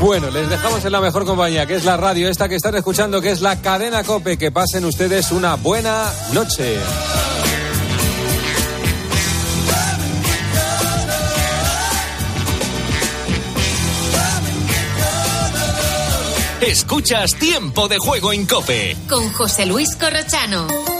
Bueno, les dejamos en la mejor compañía, que es la radio esta que están escuchando, que es la cadena Cope. Que pasen ustedes una buena noche. Escuchas Tiempo de Juego en Cope. Con José Luis Corrochano.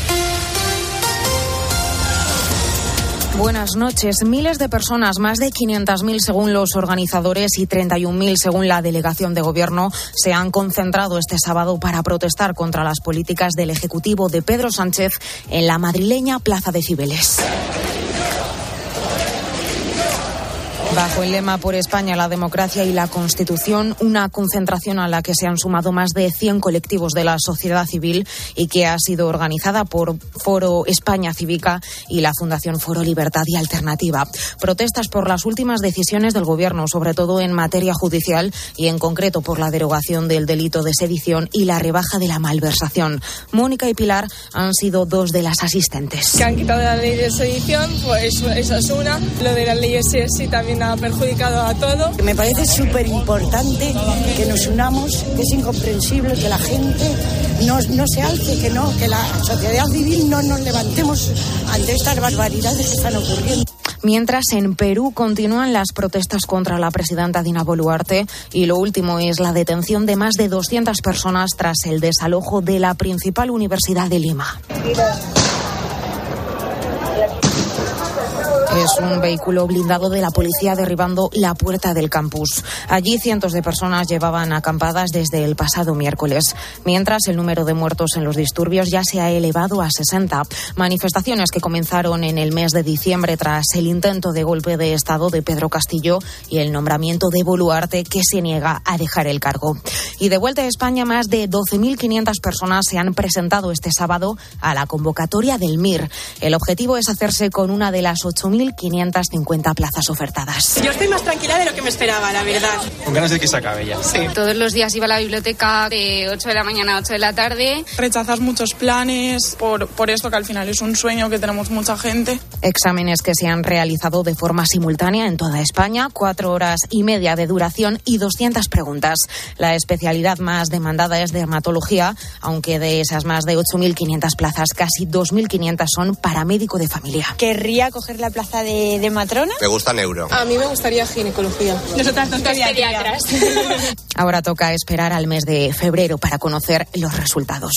Buenas noches. Miles de personas, más de 500.000 según los organizadores y 31.000 según la delegación de gobierno, se han concentrado este sábado para protestar contra las políticas del Ejecutivo de Pedro Sánchez en la madrileña Plaza de Cibeles. Bajo el lema Por España, la democracia y la Constitución, una concentración a la que se han sumado más de 100 colectivos de la sociedad civil y que ha sido organizada por Foro España Cívica y la Fundación Foro Libertad y Alternativa. Protestas por las últimas decisiones del Gobierno, sobre todo en materia judicial y en concreto por la derogación del delito de sedición y la rebaja de la malversación. Mónica y Pilar han sido dos de las asistentes. Que han quitado la ley de sedición, pues esa es una. Lo de las leyes sí también ha perjudicado a todo. Me parece súper importante que nos unamos, que es incomprensible que la gente no, no se alce, que no, que la sociedad civil no nos levantemos ante estas barbaridades que están ocurriendo. Mientras en Perú continúan las protestas contra la presidenta Dina Boluarte y lo último es la detención de más de 200 personas tras el desalojo de la principal universidad de Lima. Es un vehículo blindado de la policía derribando la puerta del campus. Allí cientos de personas llevaban acampadas desde el pasado miércoles, mientras el número de muertos en los disturbios ya se ha elevado a 60. Manifestaciones que comenzaron en el mes de diciembre tras el intento de golpe de Estado de Pedro Castillo y el nombramiento de Boluarte que se niega a dejar el cargo. Y de vuelta a España, más de 12.500 personas se han presentado este sábado a la convocatoria del MIR. El objetivo es hacerse con una de las 8.000 1.550 plazas ofertadas. Yo estoy más tranquila de lo que me esperaba, la verdad. Con ganas de que se acabe ya. Sí. Todos los días iba a la biblioteca de 8 de la mañana a 8 de la tarde. Rechazas muchos planes por, por esto que al final es un sueño que tenemos mucha gente. Exámenes que se han realizado de forma simultánea en toda España, cuatro horas y media de duración y 200 preguntas. La especialidad más demandada es dermatología, aunque de esas más de 8.500 plazas, casi 2.500 son para médico de familia. Querría coger la plaza de, de, matrona? Me gusta neuro. A mí me gustaría ginecología. Nosotras dos pediatras. Ahora toca esperar al mes de febrero para conocer los resultados.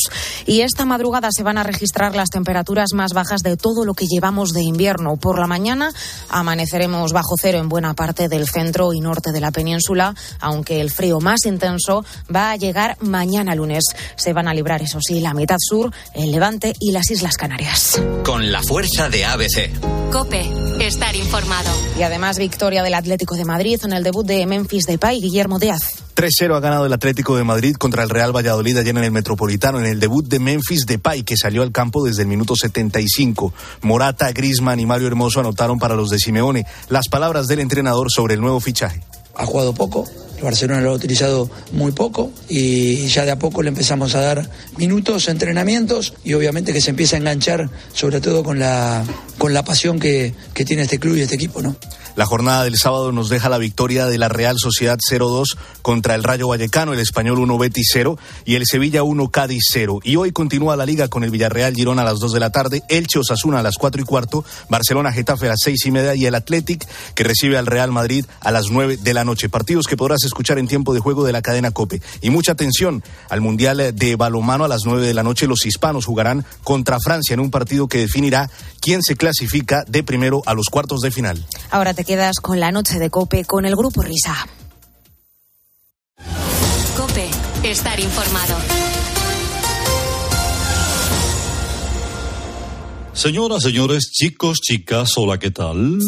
Y esta madrugada se van a registrar las temperaturas más bajas de todo lo que llevamos de invierno. Por la mañana amaneceremos bajo cero en buena parte del centro y norte de la península, aunque el frío más intenso va a llegar mañana lunes. Se van a librar, eso sí, la mitad sur, el Levante y las Islas Canarias. Con la fuerza de ABC. Cope, estar informado. Y además victoria del Atlético de Madrid en el debut de Memphis Depay, Guillermo Díaz. 3-0 ha ganado el Atlético de Madrid contra el Real Valladolid ayer en el Metropolitano en el debut de Memphis Depay que salió al campo desde el minuto 75. Morata, Grisman y Mario Hermoso anotaron para los de Simeone. Las palabras del entrenador sobre el nuevo fichaje. Ha jugado poco, el Barcelona lo ha utilizado muy poco y ya de a poco le empezamos a dar minutos, entrenamientos y obviamente que se empieza a enganchar sobre todo con la, con la pasión que, que tiene este club y este equipo, ¿no? La jornada del sábado nos deja la victoria de la Real Sociedad 0-2 contra el Rayo Vallecano, el Español 1 Betis 0 y el Sevilla 1 Cádiz 0. Y hoy continúa la liga con el Villarreal Girona a las 2 de la tarde, Elche Osasuna a las 4 y cuarto, Barcelona Getafe a las 6 y media y el Athletic que recibe al Real Madrid a las 9 de la noche. Partidos que podrás escuchar en tiempo de juego de la cadena Cope. Y mucha atención al Mundial de Balomano a las 9 de la noche. Los hispanos jugarán contra Francia en un partido que definirá quién se clasifica de primero a los cuartos de final. Ahora te quedas con la noche de Cope con el grupo Risa. Cope, estar informado. Señoras, señores, chicos, chicas, hola, ¿qué tal?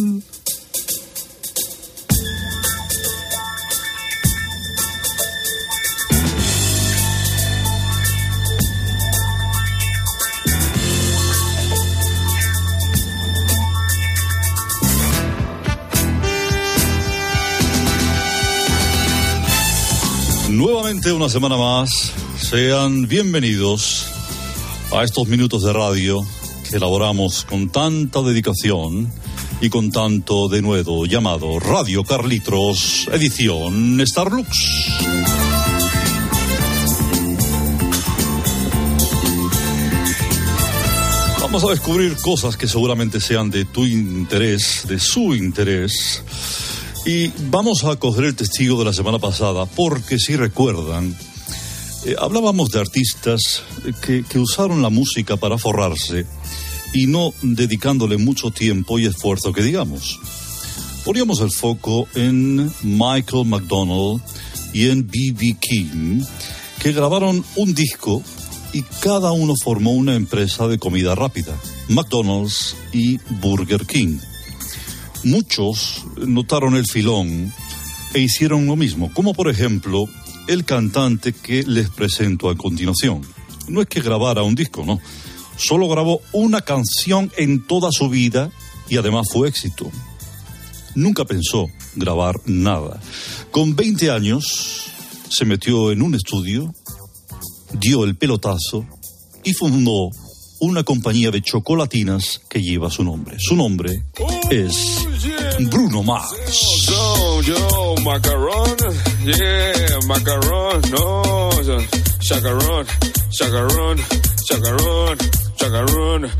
Nuevamente una semana más, sean bienvenidos a estos minutos de radio que elaboramos con tanta dedicación y con tanto denuedo llamado Radio Carlitos, edición Starlux. Vamos a descubrir cosas que seguramente sean de tu interés, de su interés. Y vamos a coger el testigo de la semana pasada, porque si recuerdan, eh, hablábamos de artistas que, que usaron la música para forrarse y no dedicándole mucho tiempo y esfuerzo que digamos. Poníamos el foco en Michael McDonald y en B.B. King, que grabaron un disco y cada uno formó una empresa de comida rápida, McDonald's y Burger King. Muchos notaron el filón e hicieron lo mismo, como por ejemplo el cantante que les presento a continuación. No es que grabara un disco, no. Solo grabó una canción en toda su vida y además fue éxito. Nunca pensó grabar nada. Con 20 años se metió en un estudio, dio el pelotazo y fundó una compañía de chocolatinas que lleva su nombre. Su nombre es Bruno Mars. Yo, yo, macaron, yeah, macaron, no, chacarón, chacarón, chacarón, chacarón.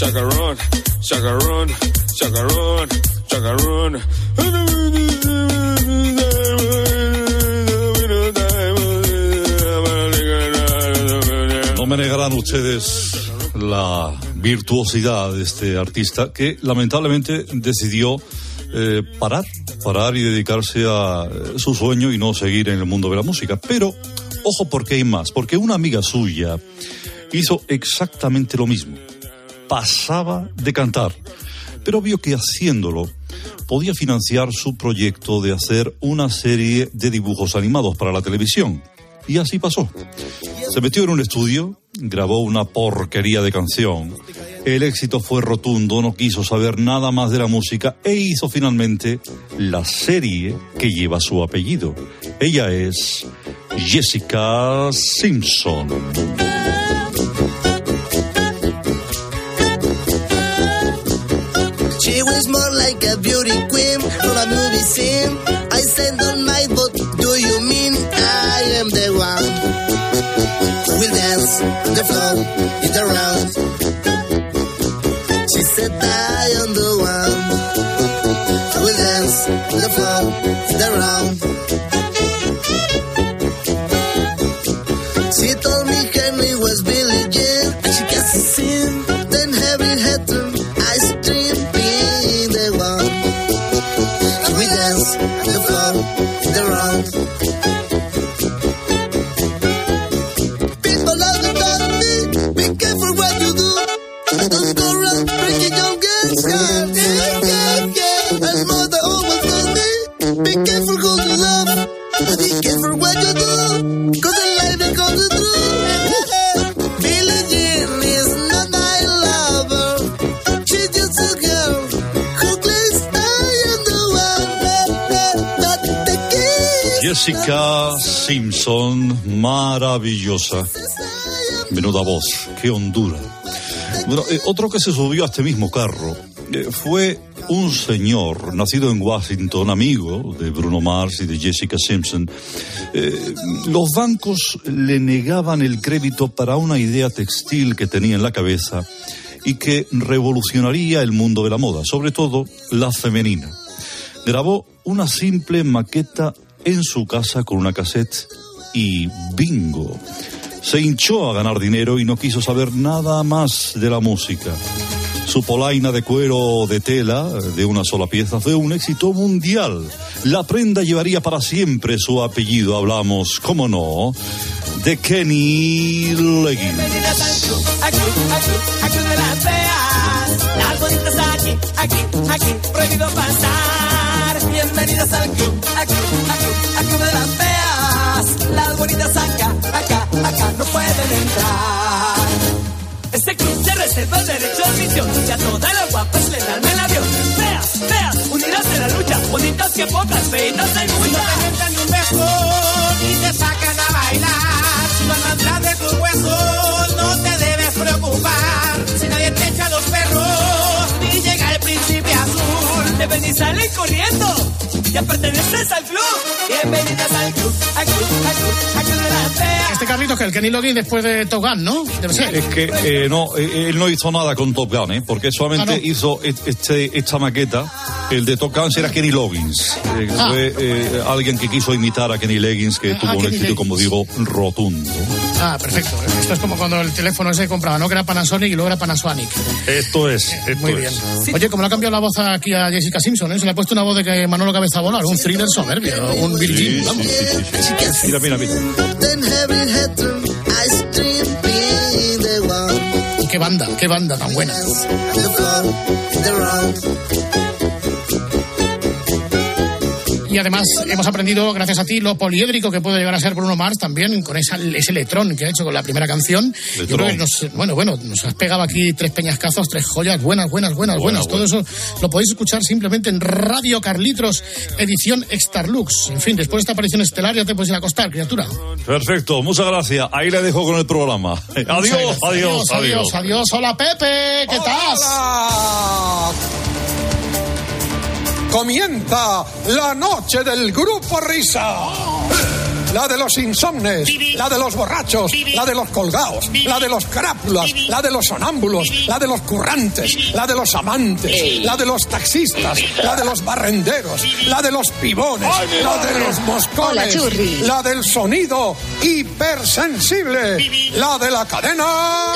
Chacarón, chacarón, chacarón, chacarón. Negarán ustedes la virtuosidad de este artista que lamentablemente decidió eh, parar, parar y dedicarse a eh, su sueño y no seguir en el mundo de la música. Pero, ojo porque hay más, porque una amiga suya hizo exactamente lo mismo. Pasaba de cantar, pero vio que haciéndolo podía financiar su proyecto de hacer una serie de dibujos animados para la televisión. Y así pasó. Se metió en un estudio, grabó una porquería de canción. El éxito fue rotundo, no quiso saber nada más de la música e hizo finalmente la serie que lleva su apellido. Ella es Jessica Simpson. She was more like a beauty queen a movie. We dance the floor in the round. Jessica Simpson, maravillosa. Menuda voz, qué hondura. Eh, otro que se subió a este mismo carro eh, fue un señor nacido en Washington, amigo de Bruno Mars y de Jessica Simpson. Eh, los bancos le negaban el crédito para una idea textil que tenía en la cabeza y que revolucionaría el mundo de la moda, sobre todo la femenina. Grabó una simple maqueta en su casa con una cassette y bingo. Se hinchó a ganar dinero y no quiso saber nada más de la música. Su polaina de cuero de tela, de una sola pieza, fue un éxito mundial. La prenda llevaría para siempre su apellido. Hablamos, cómo no, de Kenny Leggins. Bienvenidas al bonitas aquí, aquí, aquí, prohibido pasar. Bienvenidas al club, al club, al club de las feas. Las bonitas acá, acá, acá, no pueden entrar. Este club se reserva el derecho de admisión y a todas las guapas le dan el avión. Feas, feas, unidas en la lucha, bonitas que pocas, feitas hay muchas. No te ni un beso y te sacan a bailar. Si no andas atrás de tus huesos, no te debes preocupar. Azul. Deben y salen corriendo, ya perteneces al club. Bienvenidas al club, al club, al club, al club de las feas. Este Carlitos que el Kenny Loggins después de Togan, ¿no? Debe ser. Es que eh, no, eh, él no hizo nada con Top Gun, ¿eh? porque solamente Ah, no. hizo este, esta maqueta. El de Top Gun era Kenny Loggins. eh, Ah. Fue eh, alguien que quiso imitar a Kenny Leggins, que Ah, tuvo un éxito, Leggins. como digo, rotundo. Ah, perfecto. Esto es como cuando el teléfono se compraba, ¿no? Que era Panasonic y luego era Panasonic. Esto es, esto Muy bien. Oye, como le ha cambiado la voz aquí a Jessica Simpson, ¿eh? Se le ha puesto una voz de que Manolo Cabeza Volar, un thriller soberbio, un Virgin, vamos. Mira, mira, mira. Qué banda, qué banda tan buena. Y además hemos aprendido, gracias a ti, lo poliédrico que puede llegar a ser Bruno Mars también, con esa, ese letrón que ha hecho con la primera canción. Yo Letrón. creo que nos, bueno, bueno, nos has pegado aquí tres peñascazos, tres joyas, buenas, buenas, buenas, buenas. Todo eso lo podéis escuchar simplemente en Radio Carlitos, edición Extarlux. En fin, después de esta aparición estelar ya te puedes ir a acostar, criatura. Perfecto, muchas gracias. Ahí le dejo con el programa. Adiós, adiós, adiós. adiós, adiós. Hola Pepe, ¿qué tal? Comienza la noche del grupo Risa. La de los insomnes, la de los borrachos, la de los colgados, la de los crápulas, la de los sonámbulos, la de los currantes, la de los amantes, la de los taxistas, la de los barrenderos, la de los pibones, la de los moscones, la del sonido hipersensible, la de la cadena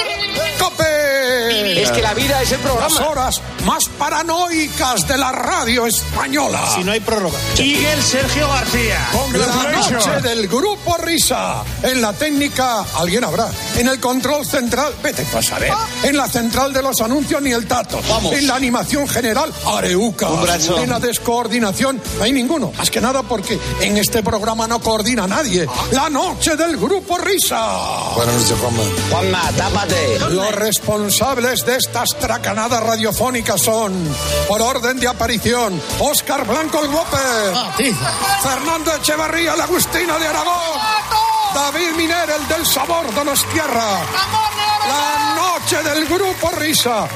Cope. Es que la vida es el programa. Las horas más paranoicas de la radio española. Si no hay prórroga. Miguel Sergio García. La noche del grupo Risa. En la técnica, alguien habrá. En el control central, vete a saber. En la central de los anuncios, ni el tato. En la animación general, Areuca. Un brazo. En la descoordinación, no hay ninguno. Más que nada porque en este programa no coordina nadie. La noche del grupo Risa. Buenas noches, Juanma. Juanma, tápate. Los responsables de estas tracanadas radiofónicas son, por orden de aparición, Óscar Blanco el Guope, Fernando Echevarría el Agustino de Aragón, David Miner el del Sabor Donostierra, la noche del Grupo Risa.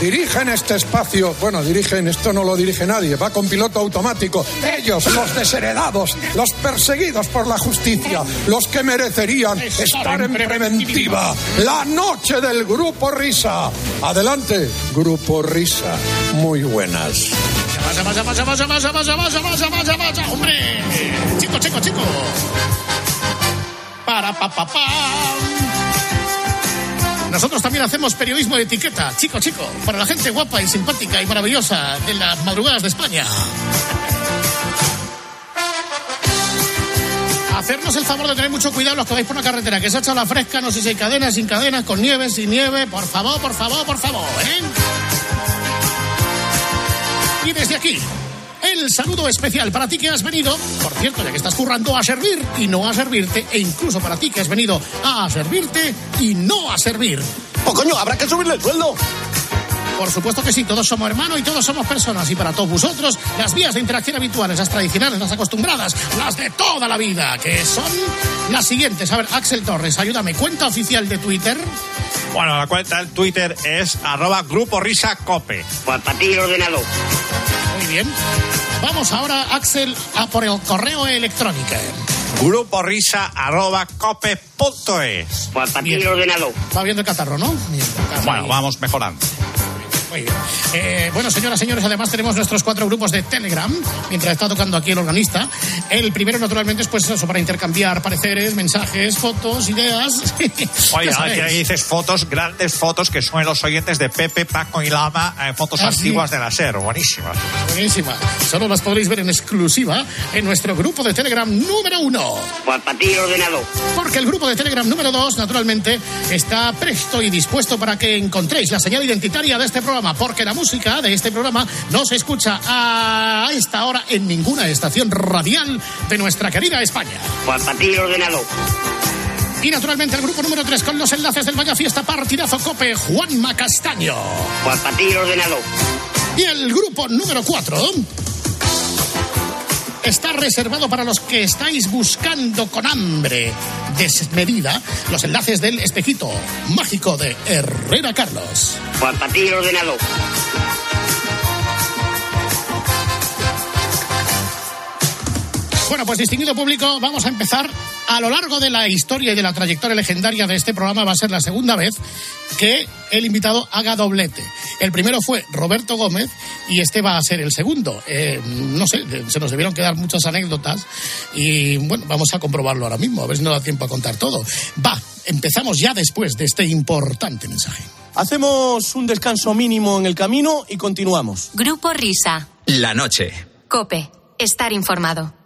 Dirigen este espacio, bueno, dirigen, esto no lo dirige nadie, va con piloto automático. Ellos, los desheredados, los perseguidos por la justicia, los que merecerían estar en preventiva. La noche del Grupo Risa. Adelante, Grupo Risa. Muy buenas. Vaya, vaya, vaya, vaya, vaya, vaya, vaya, vaya, vaya, vaya, hombre. Chico, chico, chico. Para, pa, pa, pa. Nosotros también hacemos periodismo de etiqueta, chico, chico, para la gente guapa y simpática y maravillosa de las madrugadas de España. Hacernos el favor de tener mucho cuidado los que vais por una carretera que se ha echado la fresca, no sé si hay cadenas, sin cadenas, con nieve, sin nieve, por favor, por favor, por favor, ¿eh? Y desde aquí, el saludo especial para ti que has venido, por cierto, ya que estás currando, a servir y no a servirte, e incluso para ti que has venido a servirte y no a servir. Pues coño, habrá que subirle el sueldo. Por supuesto que sí, todos somos hermanos y todos somos personas. Y para todos vosotros, las vías de interacción habituales, las tradicionales, las acostumbradas, las de toda la vida, que son las siguientes. A ver, Axel Torres, ayúdame, cuenta oficial de Twitter. Bueno, la cuenta del Twitter es arroba grupo risa cope. Pues para ti el ordenador. Muy bien. Vamos ahora, Axel, a por el correo electrónico. Grupo risa arroba cope punto es. Pues para ti el ordenador. Va viendo el catarro, ¿no? Bien. Bueno, vamos mejorando. Muy bien. Eh, bueno, señoras, señores, además tenemos nuestros cuatro grupos de Telegram, mientras está tocando aquí el organista. El primero, naturalmente, es pues eso, para intercambiar pareceres, mensajes, fotos, ideas. Oye, aquí ahí dices fotos, grandes fotos que son los oyentes de Pepe, Paco y Lama, eh, fotos Ah, sí. antiguas de la SER, buenísimas. Buenísima. Solo las podréis ver en exclusiva en nuestro grupo de Telegram número uno. Ti ordenado. Porque el grupo de Telegram número 2, naturalmente, está presto y dispuesto para que encontréis la señal identitaria de este programa, porque la música de este programa no se escucha a esta hora en ninguna estación radial de nuestra querida España. Pues para ti ordenado. Y naturalmente el grupo número 3 con los enlaces del Vaya Fiesta Partidazo Cope, Juanma Castaño. Pues para ti ordenado. Y el grupo número 4 está reservado para los que estáis buscando con hambre desmedida los enlaces del espejito mágico de Herrera Carlos. Para ti ordenado. Bueno, pues distinguido público, vamos a empezar. A lo largo de la historia y de la trayectoria legendaria de este programa va a ser la segunda vez que el invitado haga doblete. El primero fue Roberto Gómez y este va a ser el segundo. Eh, no sé, se nos debieron quedar muchas anécdotas y bueno, vamos a comprobarlo ahora mismo, a ver si nos da tiempo a contar todo. Va, empezamos ya después de este importante mensaje. Hacemos un descanso mínimo en el camino y continuamos. Grupo Risa. La noche. Cope. Estar informado.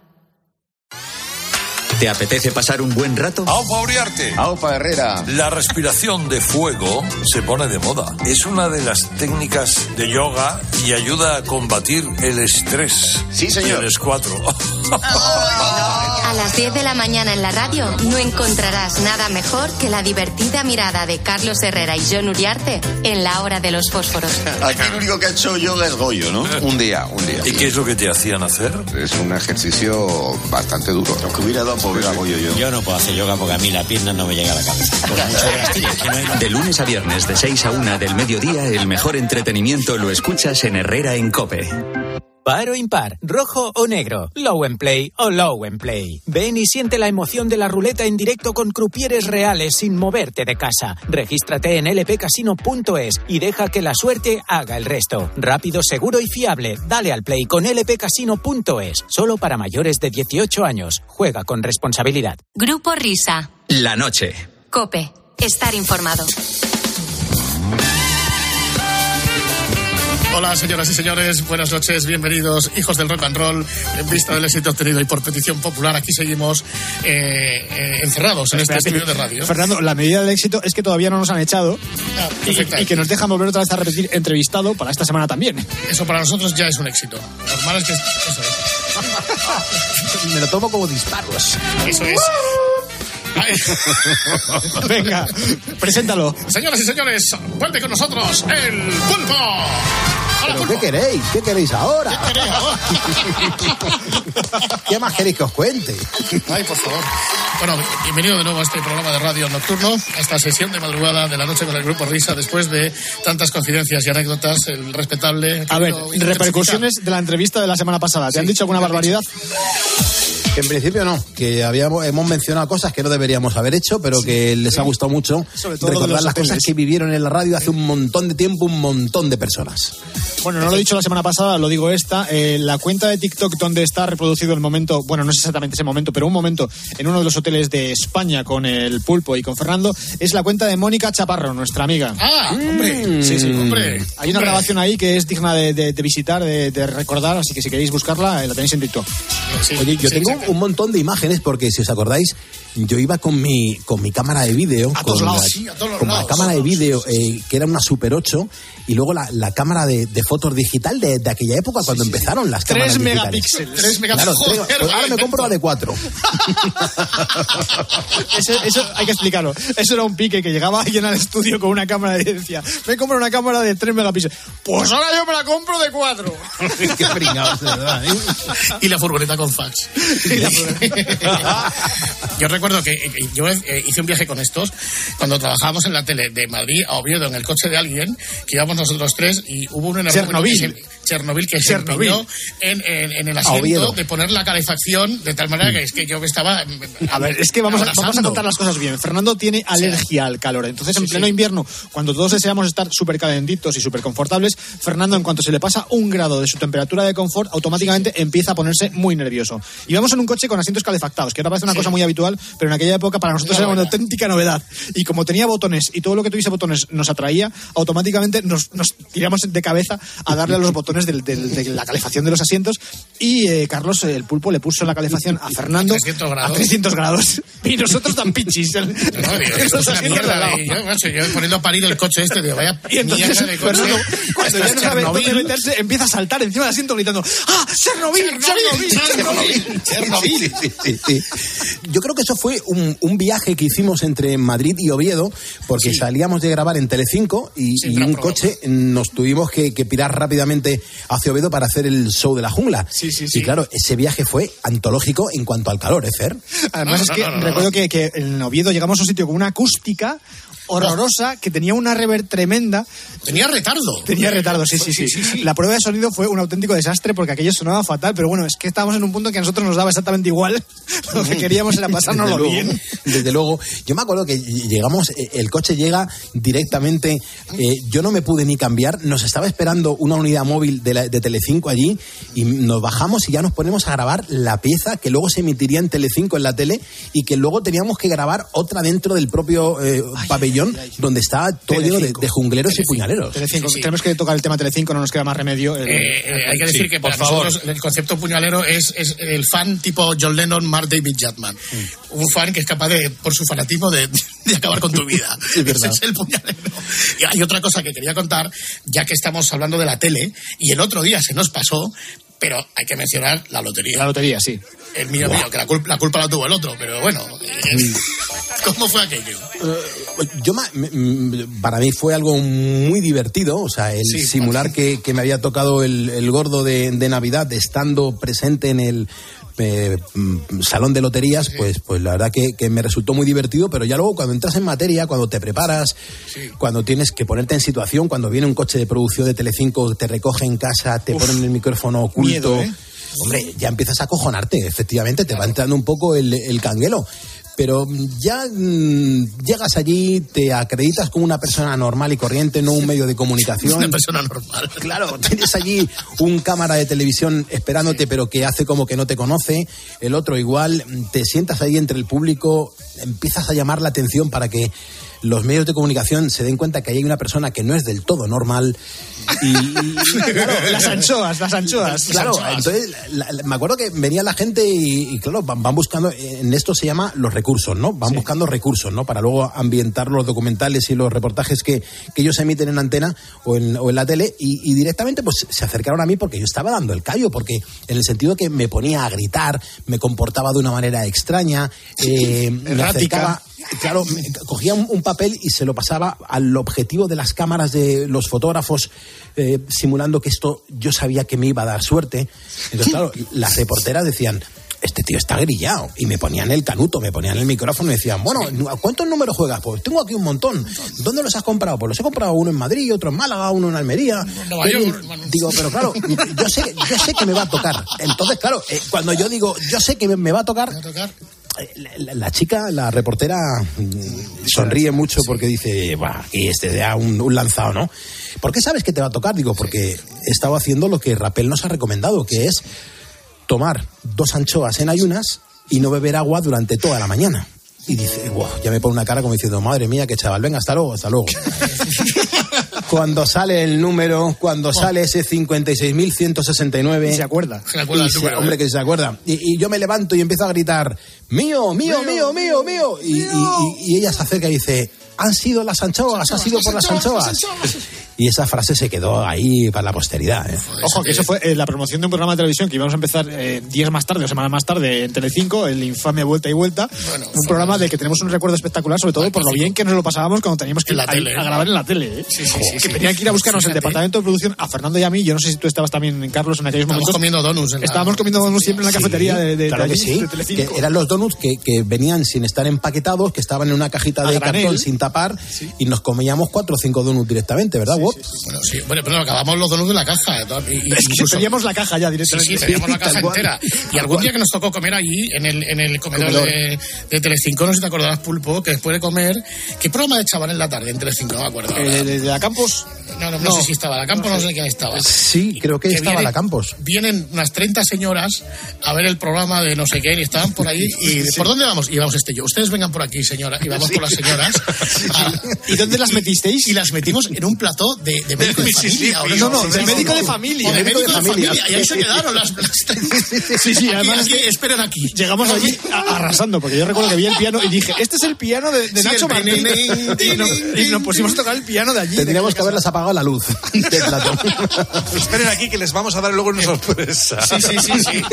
¿Te apetece pasar un buen rato? Aupa Uriarte. Aupa Herrera. La respiración de fuego se pone de moda. Es una de las técnicas de yoga y ayuda a combatir el estrés. Sí, señor. Y el escuatro. A las 10 de la mañana en la radio no encontrarás nada mejor que la divertida mirada de Carlos Herrera y John Uriarte en la hora de los fósforos. Aquí el único que ha hecho yoga es Goyo, ¿no? Un día, un día. ¿Y qué es lo que te hacían hacer? Es un ejercicio bastante duro. Lo que hubiera dado por ver a Goyo yo. Yo no puedo hacer yoga porque a mí la pierna no me llega a la cabeza. De lunes a viernes, de 6 a 1 del mediodía, el mejor entretenimiento lo escuchas en Herrera en Cope. Par o impar, rojo o negro, low and play o low and play. Ven y siente la emoción de la ruleta en directo con crupieres reales sin moverte de casa. Regístrate en lpcasino.es y deja que la suerte haga el resto. Rápido, seguro y fiable. Dale al play con lpcasino.es. Solo para mayores de 18 años. Juega con responsabilidad. Grupo Risa. La noche. Cope. Estar informado. Hola, señoras y señores, buenas noches, bienvenidos, hijos del rock and roll. En vista del éxito obtenido y por petición popular, aquí seguimos eh, eh, encerrados en este estudio de radio. Fernando, la medida del éxito es que todavía no nos han echado Ah, y, que nos dejan volver otra vez a repetir entrevistado para esta semana también. Eso para nosotros ya es un éxito. Lo normal es que. Eso Me lo tomo como disparos. es. Eso es. Venga, preséntalo. Señoras y señores, vuelve con nosotros el pulpo. Hola, ¿Pero pulpo. qué queréis? ¿Qué queréis ahora? ¿Qué queréis ahora? ¿Qué más queréis que os cuente? Ay, por favor. Bueno, bienvenido de nuevo a este programa de radio nocturno, a esta sesión de madrugada de la noche con el grupo Risa, después de tantas confidencias y anécdotas, el respetable. A ver, repercusiones de la entrevista de la semana pasada. ¿Te han dicho alguna barbaridad? En principio no, que habíamos, hemos mencionado cosas que no deberíamos haber hecho, pero que les ha gustado mucho Sobre todo recordar las hoteles. cosas que vivieron en la radio hace un montón de tiempo, un montón de personas. Bueno, no lo he dicho la semana pasada, lo digo esta. Eh, la cuenta de TikTok donde está reproducido el momento, bueno, no es exactamente ese momento, pero un momento en uno de los hoteles de España con el Pulpo y con Fernando, es la cuenta de Mónica Chaparro, nuestra amiga. Ah, hombre. Sí, sí. Hombre. Hay una grabación ahí que es digna de, de- de visitar, de, de recordar, así que si queréis buscarla, eh, la tenéis en TikTok. Sí, Oye, yo sí, tengo. Un montón de imágenes porque si os acordáis, yo iba con mi con mi cámara de vídeo, A con, todos lados, la, sí, a todos los con la cámara de vídeo eh, que era una Super 8 y luego la, la cámara de, de fotos digital de, de aquella época cuando empezaron las cámaras Tres digitales. megapíxeles. Tres Claro, megapíxeles. pues ahora me compro la de 4. Eso, eso hay que explicarlo. Eso era un pique que llegaba alguien al estudio con una cámara y decía, me compro una cámara de 3 megapíxeles. Pues ahora yo me la compro de 4. Qué pringados, de verdad. ¿eh? y la furgoneta con fax. yo recuerdo que eh, yo eh, hice un viaje con estos cuando trabajábamos en la tele de Madrid a Oviedo en el coche de alguien, que íbamos nosotros tres y hubo uno en el. Chernobyl, que Chernobyl. en, en- en el asiento Oviedo. de poner la calefacción de tal manera que es que yo estaba. A ver, es que vamos a, vamos a contar las cosas bien. Fernando tiene alergia al calor. Entonces, en Sí, pleno sí. invierno, cuando todos deseamos estar súper calentitos y súper confortables, Fernando, en cuanto se le pasa un grado de su temperatura de confort, automáticamente empieza a ponerse muy nervioso. Y vamos en un coche con asientos calefactados, que ahora parece una cosa muy habitual, pero en aquella época para nosotros era una auténtica novedad. Y como tenía botones y todo lo que tuviese botones nos atraía, automáticamente nos, nos tiramos de cabeza a darle a los botones del- del- de la calefacción de los asientos. Y eh, Carlos, el pulpo, le puso la calefacción a Fernando 300 grados. a 300 grados. Y nosotros tan pichis. el- No, digo, en esto es una mierda. y yo, macho, yo poniendo a parir el coche este, digo, vaya Y entonces, mierda de coche. Fernando, cuando ya no sabe dónde meterse, empieza a saltar encima del asiento gritando ¡Ah, Chernobyl! ¡Chernobyl! ¡Chernobyl! Chernobyl. Sí, sí, sí, sí. Yo creo que eso fue un, un viaje que hicimos entre Madrid y Oviedo, porque salíamos de grabar en Telecinco y, Sí, y un coche nos tuvimos que, que pirar rápidamente hacia Oviedo para hacer el show de la jungla. Sí, sí, sí. Y claro, ese viaje fue antológico en cuanto al calor, ¿eh, Fer? Además No, es no, que no, no, no. recuerdo que, que en Oviedo llegamos a un sitio con una acústica horrorosa que tenía una rever tremenda. Tenía retardo. Tenía retardo, sí, sí, sí, La prueba de sonido fue un auténtico desastre porque aquello sonaba fatal, pero bueno, es que estábamos en un punto que a nosotros nos daba exactamente igual. Lo que queríamos era pasárnoslo Desde luego, bien. Desde luego. Yo me acuerdo que llegamos, eh, el coche llega directamente, eh, yo no me pude ni cambiar, nos estaba esperando una unidad móvil de, la- de Telecinco allí y nos bajamos y ya nos ponemos a grabar la pieza que luego se emitiría en Telecinco en la tele y que luego teníamos que grabar otra dentro del propio eh, pabellón donde estaba todo lleno de, jungleros y puñaleros. Telecinco, Sí, sí. Tenemos que tocar el tema Telecinco, no nos queda más remedio. El- Eh, eh, hay que decir Sí, que por para favor. nosotros el concepto puñalero es, es el fan tipo John Lennon, Mark David Chapman. Un fan que es capaz de, por su fanatismo, de, de acabar con tu vida. Es verdad. Ese es el puñalero. Y hay otra cosa que quería contar, ya que estamos hablando de la tele, y el otro día se nos pasó, pero hay que mencionar la lotería. La lotería, sí. El mío, mío, que la culpa, la culpa la tuvo el otro, pero bueno. eh, ¿Cómo fue aquello? Eh, Yo mm, para mí fue algo muy divertido, o sea, el Sí, simular que, que me había tocado el, el gordo de, de Navidad estando presente en el eh, mm, salón de loterías, pues, pues la verdad que, que me resultó muy divertido, pero ya luego cuando entras en materia, cuando te preparas, cuando tienes que ponerte en situación, cuando viene un coche de producción de Telecinco, te recoge en casa, te ponen el micrófono oculto. miedo, ¿eh? Hombre, ya empiezas a acojonarte, efectivamente, te va entrando un poco el, el canguelo. Pero mm, ya mm, llegas allí, te acreditas como una persona normal y corriente, no un medio de comunicación. Una persona normal. Claro, tienes allí un cámara de televisión esperándote, pero que hace como que no te conoce. El otro igual, mm, te sientas ahí entre el público, empiezas a llamar la atención para que los medios de comunicación se den cuenta que hay una persona que no es del todo normal. Y, y- claro, Las anchoas, las anchoas. Claro, Las anchoas. entonces la- la- me acuerdo que venía la gente y, y, claro, van, van buscando, en esto se llama los recursos, ¿no? Van buscando recursos, ¿no? Para luego ambientar los documentales y los reportajes que, que ellos emiten en antena o en, o en la tele y, y directamente pues se acercaron a mí porque yo estaba dando el callo, porque en el sentido que me ponía a gritar, me comportaba de una manera extraña, eh, me Errática. acercaba Claro, me- cogía un, un papel y se lo pasaba al objetivo de las cámaras de los fotógrafos, eh, simulando que esto yo sabía que me iba a dar suerte. Entonces, claro, las reporteras decían, este tío está grillado. Y me ponían el canuto, me ponían el micrófono y decían, bueno, ¿a ¿cuántos números juegas? Pues tengo aquí un montón. ¿Dónde los has comprado? Pues los he comprado uno en Madrid, otro en Málaga, uno en Almería. Hermano. Digo, pero claro, yo sé, yo sé que me va a tocar. Entonces, claro, eh, cuando yo digo, yo sé que me- me va a tocar, ¿Me va la, chica, la reportera, mm, sonríe mucho porque dice, "Buah, y este da un, lanzado, ¿no? ¿Por qué sabes que te va a tocar? Digo, porque he estado haciendo lo que Rapel nos ha recomendado, que es tomar dos anchoas en ayunas y no beber agua durante toda la mañana. Y dice, "Buah", ya me pone una cara como diciendo, madre mía, qué chaval, venga, hasta luego, hasta luego. cuando sale el número, cuando sale ese 56.169... Y se acuerda. Se acuerda Y se- número, hombre, ¿eh? que se acuerda. Y, y yo me levanto y empiezo a gritar, mío, mío, mío, mío, mío. Y, y- y- y ella se acerca y dice, han sido las anchoas, ha sido por las anchoas. Y esa frase se quedó ahí para la posteridad. ¿eh? Ojo, que eso fue eh, la promoción de un programa de televisión que íbamos a empezar eh, días más tarde o semanas más tarde en Telecinco, el infame Vuelta y Vuelta. un programa del que tenemos un recuerdo espectacular, sobre todo por lo bien que nos lo pasábamos cuando teníamos que la ir a, tele, a ¿eh? grabar en la tele. ¿eh? Sí, sí, sí, que sí. tenían que ir a buscarnos el departamento de producción a Fernando y a mí. Yo no sé si tú estabas también, Carlos, en aquellos Estamos momentos. comiendo donuts. en la- Estábamos comiendo donuts siempre en la Sí, cafetería de, de, claro de que allí, sí, de Telecinco. que eran los donuts que, que venían sin estar empaquetados, que estaban en una cajita A de granel. cartón sin tapar y nos comíamos cuatro o cinco donuts directamente, ¿verdad? Bob? Bueno, sí, bueno, pero acabamos los donos de la caja. Y, y- Es que incluso- pedíamos la caja ya Sí, directamente. sí, teníamos la caja entera. Y algún día que nos tocó comer allí, en el, en el comedor, Comedor. de, de Telecinco, no sé si te acordarás, Pulpo, que después de comer, ¿qué programa echaban en la tarde en Telecinco? No me acuerdo. Eh, de la Campos. no, no, no, no. sé si estaba la Campo, no sé quién estaba. Sí, creo que, estaba viene- la Campos. Vienen unas 30 señoras a ver el programa de no sé qué y estaban por ahí. ¿Y por dónde vamos? Y vamos este y yo. Ustedes vengan por aquí, señora. Y vamos Sí. con las señoras. Ah, ¿Y dónde las metisteis? Y las metimos en un plató de, de médico de, familia. ¿o No, no, sé? de médico de familia. O de médico de familia. Y ahí se quedaron las. Sí, sí, Aquí, además aquí, esperen aquí. Llegamos allí arrasando, porque yo recuerdo que vi el piano y dije, este es el piano de, de Sí, Nacho el Martín. tin, Y nos, y nos pusimos a tocar el piano de allí. Tendríamos que haberles apagado la luz. Esperen aquí que les vamos a dar luego una sorpresa. Sí, sí, sí, sí.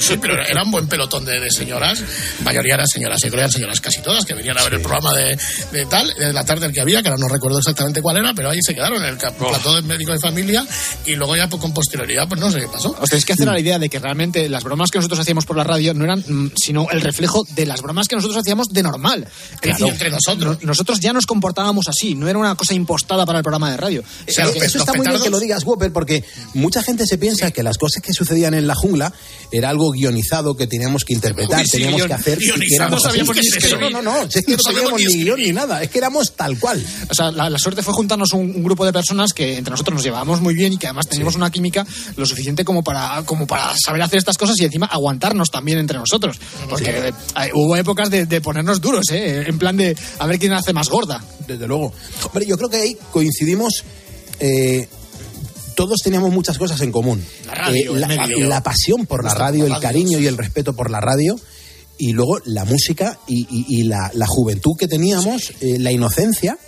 Sí, pero era un buen pelotón de, de señoras. La mayoría eran señoras, yo creo que eran señoras casi todas, que venían a ver el programa de, de tal, de la tarde el que había, que ahora no recuerdo exactamente cuál era, pero ahí se quedaron en el ca- plató del médico de familia y luego ya pues, con posterioridad, pues no sé qué pasó. Os tenéis que hacer a la idea de que realmente las bromas que nosotros hacíamos por la radio no eran mm, sino el reflejo de las bromas que nosotros hacíamos de normal. Es Claro, entre nosotros. no- nosotros ya nos comportábamos así, no era una cosa impostada para el programa de radio. O sea, Eh, Eso está muy bien petardos- que lo digas, Whopper, porque mucha gente se piensa que las cosas que sucedían en la jungla era algo guionizado que teníamos que interpretar, Uy, sí, teníamos guion- que hacer. que guionizado, sabíamos ni escribir. No, no, no, es que no, No sabíamos ni guion ni nada, es que éramos tal cual. O sea, la, la suerte fue juntarnos un, un grupo de personas que entre nosotros nos llevábamos muy bien y que además teníamos una química lo suficiente como para, como para saber hacer estas cosas y encima aguantarnos también entre nosotros. Porque eh, hubo épocas de, de ponernos duros, ¿eh? En plan de a ver quién hace más gorda. Desde luego. Hombre, yo creo que ahí coincidimos. eh, todos teníamos muchas cosas en común. Eh, La radio, el la, la pasión por la radio, el cariño sí. y el respeto por la radio. Y luego la música y, y- y la, la juventud que teníamos, eh, la inocencia.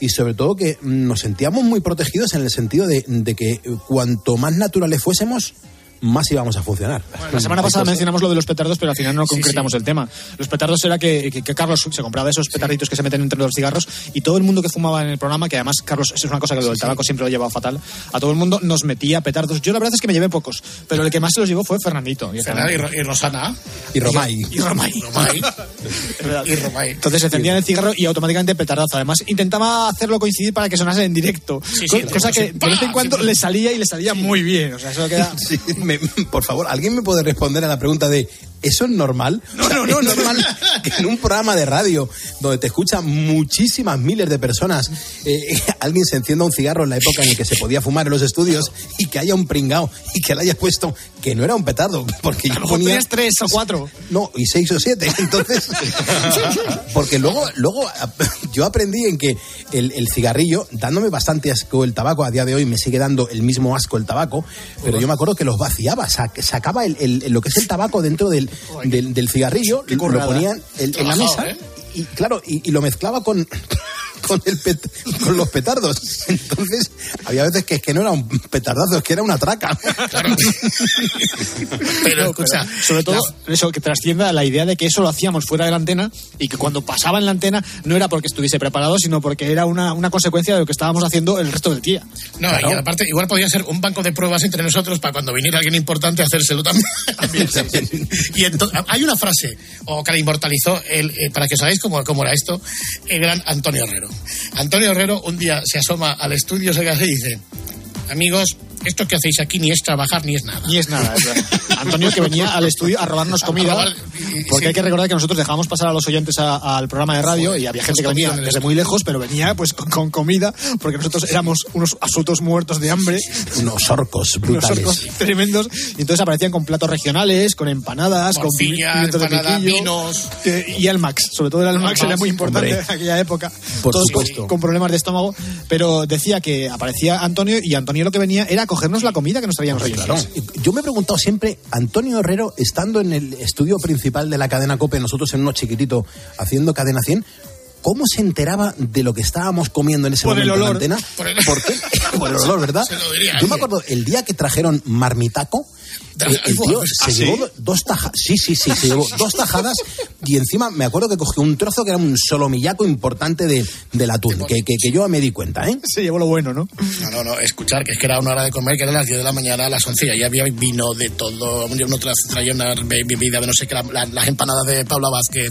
Y sobre todo que nos sentíamos muy protegidos en el sentido de, de que cuanto más naturales fuésemos, más íbamos a funcionar. La semana pasada mencionamos lo de los petardos, pero al final no Sí, concretamos el tema. Los petardos era que, que- que Carlos se compraba esos petarditos que se meten entre los cigarros y todo el mundo que fumaba en el programa, que además Carlos, eso es una cosa que lo del tabaco siempre lo ha llevado fatal, a todo el mundo nos metía petardos. Yo la verdad es que me llevé pocos, pero el que más se los llevó fue Fernandito. Y Fernanda y, Ro- y Rosana. Y Romay. Y Romay. Romay. Es verdad. Y Romay. Entonces encendían el cigarro y automáticamente petardazo. Además, intentaba hacerlo coincidir para que sonase en directo. Sí, Co- sí, cosa sí, que sí. de vez en cuando Sí, le salía y le salía muy bien. O sea, eso queda... Por favor, ¿alguien me puede responder a la pregunta de ¿eso es normal? No, no, no, ¿Es no. normal que en un programa de radio donde te escuchan muchísimas miles de personas, eh, alguien se encienda un cigarro en la época en la que se podía fumar en los estudios y que haya un pringao y que le haya puesto que no era un petardo? Porque A yo ponía... tres o cuatro. No, y seis o siete. Entonces, porque luego, luego yo aprendí en que el, el cigarrillo, dándome bastante asco el tabaco, a día de hoy me sigue dando el mismo asco el tabaco, pero yo me acuerdo que los vaciaba, sac- sacaba el, el- lo que es el tabaco dentro del, del, del cigarrillo, lo ponían en, en la mesa ¿eh? Y, claro, y, y lo mezclaba con, con, el pet- con los petardos. Entonces, había veces que es que no era un petardazo, es que era una traca. Pero No, escucha, pero sobre todo eso que trascienda la idea de que eso lo hacíamos fuera de la antena y que cuando pasaba en la antena no era porque estuviese preparado, sino porque era una, una consecuencia de lo que estábamos haciendo el resto del día. No, y aparte, igual podía ser un banco de pruebas entre nosotros para cuando viniera alguien importante hacérselo también. y entonces, hay una frase, o que la inmortalizó, el, eh, para que os hagáis cómo, cómo era esto, el gran Antonio Herrero. Antonio Herrero un día se asoma al estudio, se queda y dice, amigos, esto que hacéis aquí ni es trabajar ni es nada. Ni es nada. es. Antonio que venía al estudio a robarnos A comida, robar, y- y- porque sí. hay que recordar que nosotros dejábamos pasar a los oyentes al programa de radio y había gente que venía el desde muy lejos, pero venía pues con, con comida, porque nosotros éramos unos absolutos muertos de hambre. Unos orcos unos brutales. orcos tremendos y entonces aparecían con platos regionales, con empanadas, con Morcilla, pimientos de empanada, piquillo, vinos. eh, y el Max, sobre todo el Almax, era muy importante hombre. en aquella época, Por todos supuesto. con problemas de estómago, pero decía que aparecía Antonio y Antonio lo que venía era cogernos la comida que nos traían los. Claro. Yo me he preguntado siempre, Antonio Herrero, estando en el estudio principal de la cadena COPE, nosotros en uno chiquitito haciendo cadena 100, ¿cómo se enteraba de lo que estábamos comiendo en ese Por el momento en la antena? Por el- ¿Por qué? Por el olor, ¿verdad? Se lo diría Yo me acuerdo el día que trajeron marmitaco, el tío se ¿Ah, sí? llevó do- dos tajadas. Sí, sí, sí, se llevó dos tajadas y encima me acuerdo que cogió un trozo que era un solomillaco importante de, del atún, que, que, que yo me di cuenta, ¿eh? Se llevó lo bueno, ¿no? No, no, no, escuchar, que es que era una hora de comer, que era las 10 de la mañana, a las 11, y ahí había vino de todo. Yo no tra- traía una be- bebida de no sé qué, la- la- las empanadas de Paula Vázquez.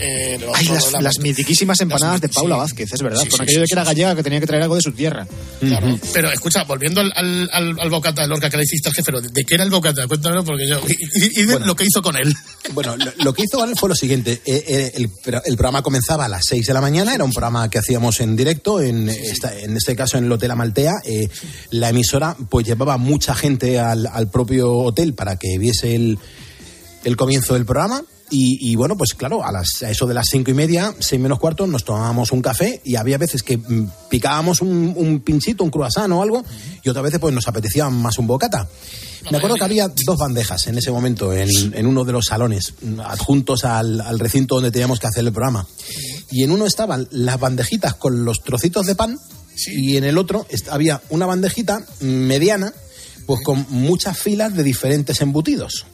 eh, los- Ay, las, la- las mitiquísimas empanadas de sí. Paula Vázquez, es verdad. Sí, con sí, aquello de sí, que era gallega que tenía que traer algo de su tierra. Claro. Pero escucha, volviendo al, al, al, al bocata de Lorca que le hiciste al jefe, ¿de, de qué era el bocata? Cuéntanos, porque yo. Y, y- y de lo que hizo con él. Bueno, lo, lo que hizo con él fue lo siguiente. eh, eh, el programa comenzaba a las 6 de la mañana, era un programa que hacíamos en directo, en, esta- en este caso en el Hotel Amaltea. Eh, la emisora pues llevaba mucha gente al, al propio hotel para que viese el, el comienzo del programa. Y, y, bueno, pues claro, a, las, a eso de las cinco y media, seis menos cuarto, nos tomábamos un café y había veces que mm, picábamos un, un pinchito, un croissant o algo, y otras veces pues nos apetecía más un bocata. Me acuerdo que había dos bandejas en ese momento en, en uno de los salones mm, adjuntos al, al recinto donde teníamos que hacer el programa. Y en uno estaban las bandejitas con los trocitos de pan y en el otro había una bandejita mediana pues con muchas filas de diferentes embutidos.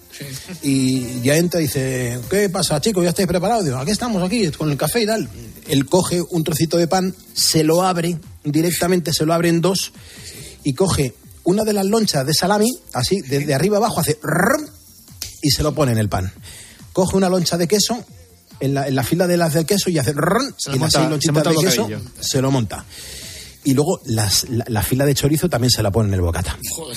Y ya entra y dice, ¿qué pasa, chicos? ¿Ya estáis preparados? Digo, aquí estamos, aquí, con el café y tal. Él coge un trocito de pan, se lo abre directamente, se lo abre en dos y coge una de las lonchas de salami, así, desde arriba abajo, hace y se lo pone en el pan. Coge una loncha de queso, en la, en la fila de las del queso, y hace Se y monta- seis se lonchitas monta de queso se lo monta. Y luego las- la, la fila de chorizo también se la pone en el bocata. Joder.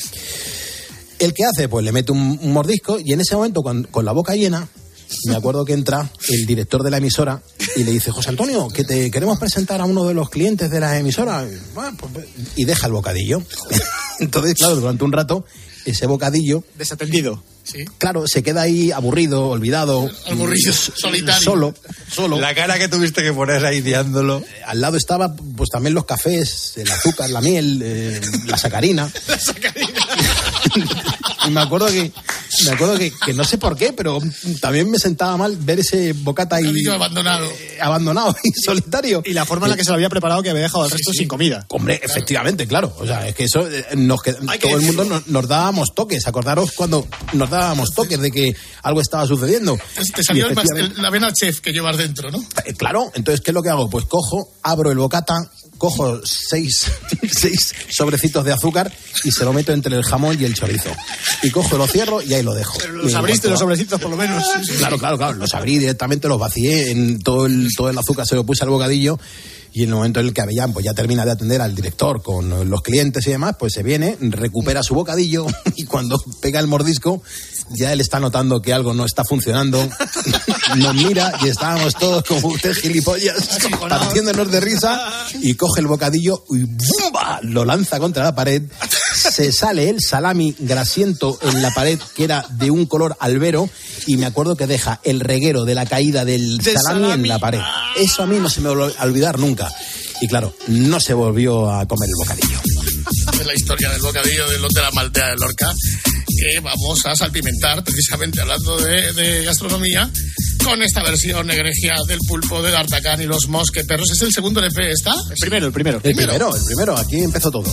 El que hace, pues le mete un, un mordisco y en ese momento, con, con la boca llena, me acuerdo que entra el director de la emisora y le dice, José Antonio, que te queremos presentar a uno de los clientes de la emisora. Y, "Bueno, pues, y deja el bocadillo. Entonces, claro, durante un rato, ese bocadillo, Desatendido. Sí. claro, se queda ahí aburrido, olvidado. Aburrido, solitario. Solo, solo. La cara que tuviste que poner ahí diándolo. Al lado estaba, pues también los cafés, el azúcar, la miel, eh, la sacarina. y me acuerdo que, me acuerdo que, que no sé por qué, pero también me sentaba mal ver ese bocata ahí abandonado. eh, abandonado y solitario. Y la forma en la que se lo había preparado que había dejado al resto sin comida. Hombre, efectivamente, claro. O sea, es que eso eh, nos queda- Hay que todo el mundo nos, nos dábamos toques. Acordaros cuando nos dábamos toques de que algo estaba sucediendo. Te, salió efectivamente- el- la vena chef que llevas dentro, ¿no? eh, Claro, entonces, ¿qué es lo que hago? Pues cojo, abro el bocata, cojo seis, seis sobrecitos de azúcar y se lo meto entre el jamón y el chorizo. Y cojo, lo cierro y ahí lo dejo. Los abriste los sobrecitos, por lo menos. Claro, claro, claro. Los abrí directamente, los vacié en todo el, todo el azúcar, se lo puse al bocadillo. Y en el momento en el que Avellán pues ya termina de atender al director con los clientes y demás, pues se viene, recupera su bocadillo y cuando pega el mordisco, ya él está notando que algo no está funcionando. Nos mira y estábamos todos como usted gilipollas, partiéndonos de risa y coge el bocadillo y ¡bumba! lo lanza contra la pared. Se sale el salami grasiento en la pared que era de un color albero y me acuerdo que deja el reguero de la caída del Del salami, salami. en la pared. Eso a mí no se me va a olvidar nunca. Y claro, no se volvió a comer el bocadillo. Es la historia del bocadillo del de la Maltea de Lorca, que vamos a salpimentar, precisamente hablando de, de gastronomía, con esta versión negregia del pulpo de D'Artagnan y los mosqueteros. ¿Es el segundo LP, está? El primero, el primero. El primero, el primero, aquí empezó todo.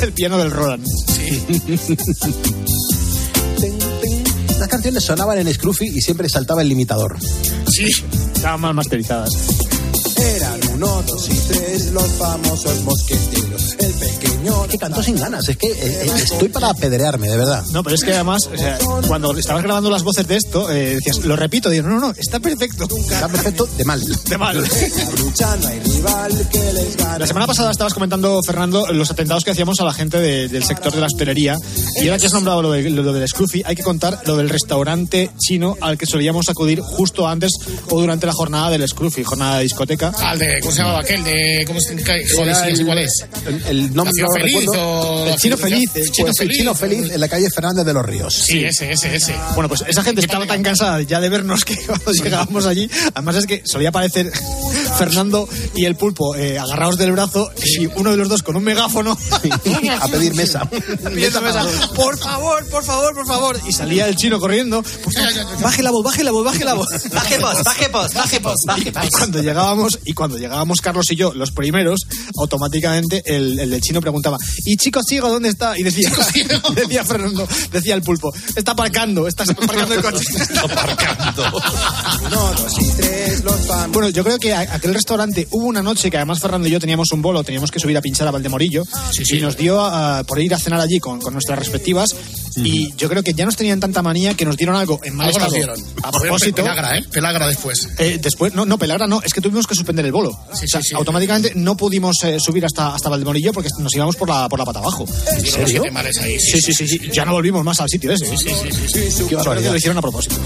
El piano del Roland. Las canciones sonaban en Scruffy y siempre saltaba el limitador. Sí. Estaban mal masterizadas. Uno, dos y tres los famosos mosqueteros. El pequeño. Que cantó sin ganas, es que eh, eh, estoy para apedrearme, de verdad. No, pero es que además, o sea, cuando estabas grabando las voces de esto, eh, decías, lo repito, digo, no, no, no, está perfecto. Está perfecto de mal. De mal. La semana pasada estabas comentando, Fernando, los atentados que hacíamos a la gente de- del sector de la hostelería. Y ahora que has nombrado lo, de- lo del Scruffy, hay que contar lo del restaurante chino al que solíamos acudir justo antes o durante la jornada del Scruffy, jornada de discoteca. Al de, ¿cómo se llamaba aquel? De, ¿Cómo se Joder, sí, el- sí, ¿cuál es? El, el nombre no lo feliz recuerdo. o- El chino feliz. Chino Pues el feliz. chino feliz en la calle Fernández de los Ríos. Sí, ese, ese, ese. Bueno, pues esa gente estaba tan cansada ya de vernos que cuando llegábamos allí, además es que solía parecer Fernando y el pulpo eh, agarrados del brazo y uno de los dos con un megáfono a pedir mesa. pidiendo mesa, por favor, por favor, por favor. Y salía el chino corriendo. baje la voz, baje la voz, baje la voz. Baje voz, baje voz, baje voz, baje cuando llegábamos, y cuando llegábamos Carlos y yo, los primeros, automáticamente el, el del chino preguntaba, ¿y chico ciego dónde está? Y decía, decía Fernando, decía el pulpo, está aparcando, está aparcando el coche. Uno, dos y tres, los pan. Bueno, yo creo que a- aquel restaurante hubo una noche que además Fernando y yo teníamos un bolo, teníamos que subir a pinchar a Valdemorillo y nos dio ah, por ir a cenar allí con, con nuestras respectivas y yo creo que ya nos tenían tanta manía que nos dieron algo en mal Algo nos estado. dieron. A propósito. Pelagra, ¿eh? Pelagra después. Eh, después, no, no, Pelagra no, es que tuvimos que suspender el bolo. O sea, automáticamente no pudimos eh, subir hasta, hasta Valdemorillo porque nos íbamos por la, por la pata abajo. ¿En serio? Ahí, Sí, sí, sí, sí. Ya no volvimos más al sitio ese. Sí, sí, sí. Qué que lo hicieron a propósito.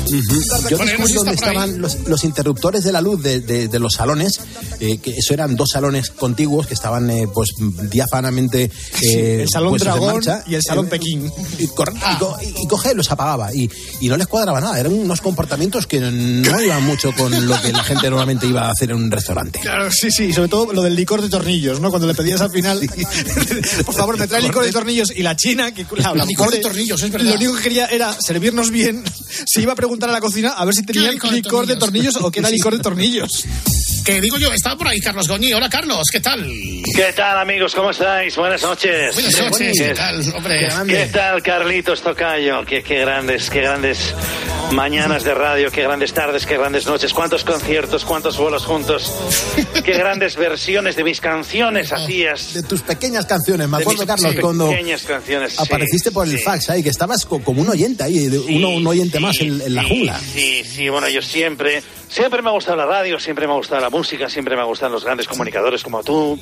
Yo Bueno, descubrí no sé si dónde estaban los, los interruptores de la luz de, de- de los salones, eh, que eso eran dos salones contiguos que estaban eh, pues diáfanamente eh, el Salón Dragón marcha. y el Salón Eh, Pekín. Y, y co- y- y coge los apagaba y, y no les cuadraba nada. Eran unos comportamientos que no iban mucho con lo que la gente normalmente iba a hacer en un restaurante. Claro, sí, sí, y sobre todo lo del licor de tornillos, ¿no? Cuando le pedías al final, por favor, me trae licor de tornillos y la china, que la, la Licor de tornillos, es verdad. Lo único que quería era servirnos bien, se iba a preguntar a la cocina a ver si tenían licor licor, de de tornillos o qué era licor de tornillos. Que digo yo, estaba por ahí Carlos Goñi. Hola, Carlos, ¿qué tal? ¿Qué tal, amigos? ¿Cómo estáis? Buenas noches. Buenas noches, ¿qué tal, hombre? ¿Qué tal, Carlitos Tocayo? Qué, qué grandes, qué grandes mañanas de radio, qué grandes tardes, qué grandes noches. ¿Cuántos conciertos, cuántos vuelos juntos? Qué grandes versiones de mis canciones hacías. De tus pequeñas canciones, me De acuerdo, mis Carlos, cuando pequeñas canciones. sí, apareciste por el sí. fax ahí, que estabas co- como un oyente ahí, uno, un oyente más en, en la Sí, jungla. Sí, sí, bueno, yo siempre, siempre me ha gustado la radio, siempre me ha gustado la música, siempre me ha gustado los grandes comunicadores como tú.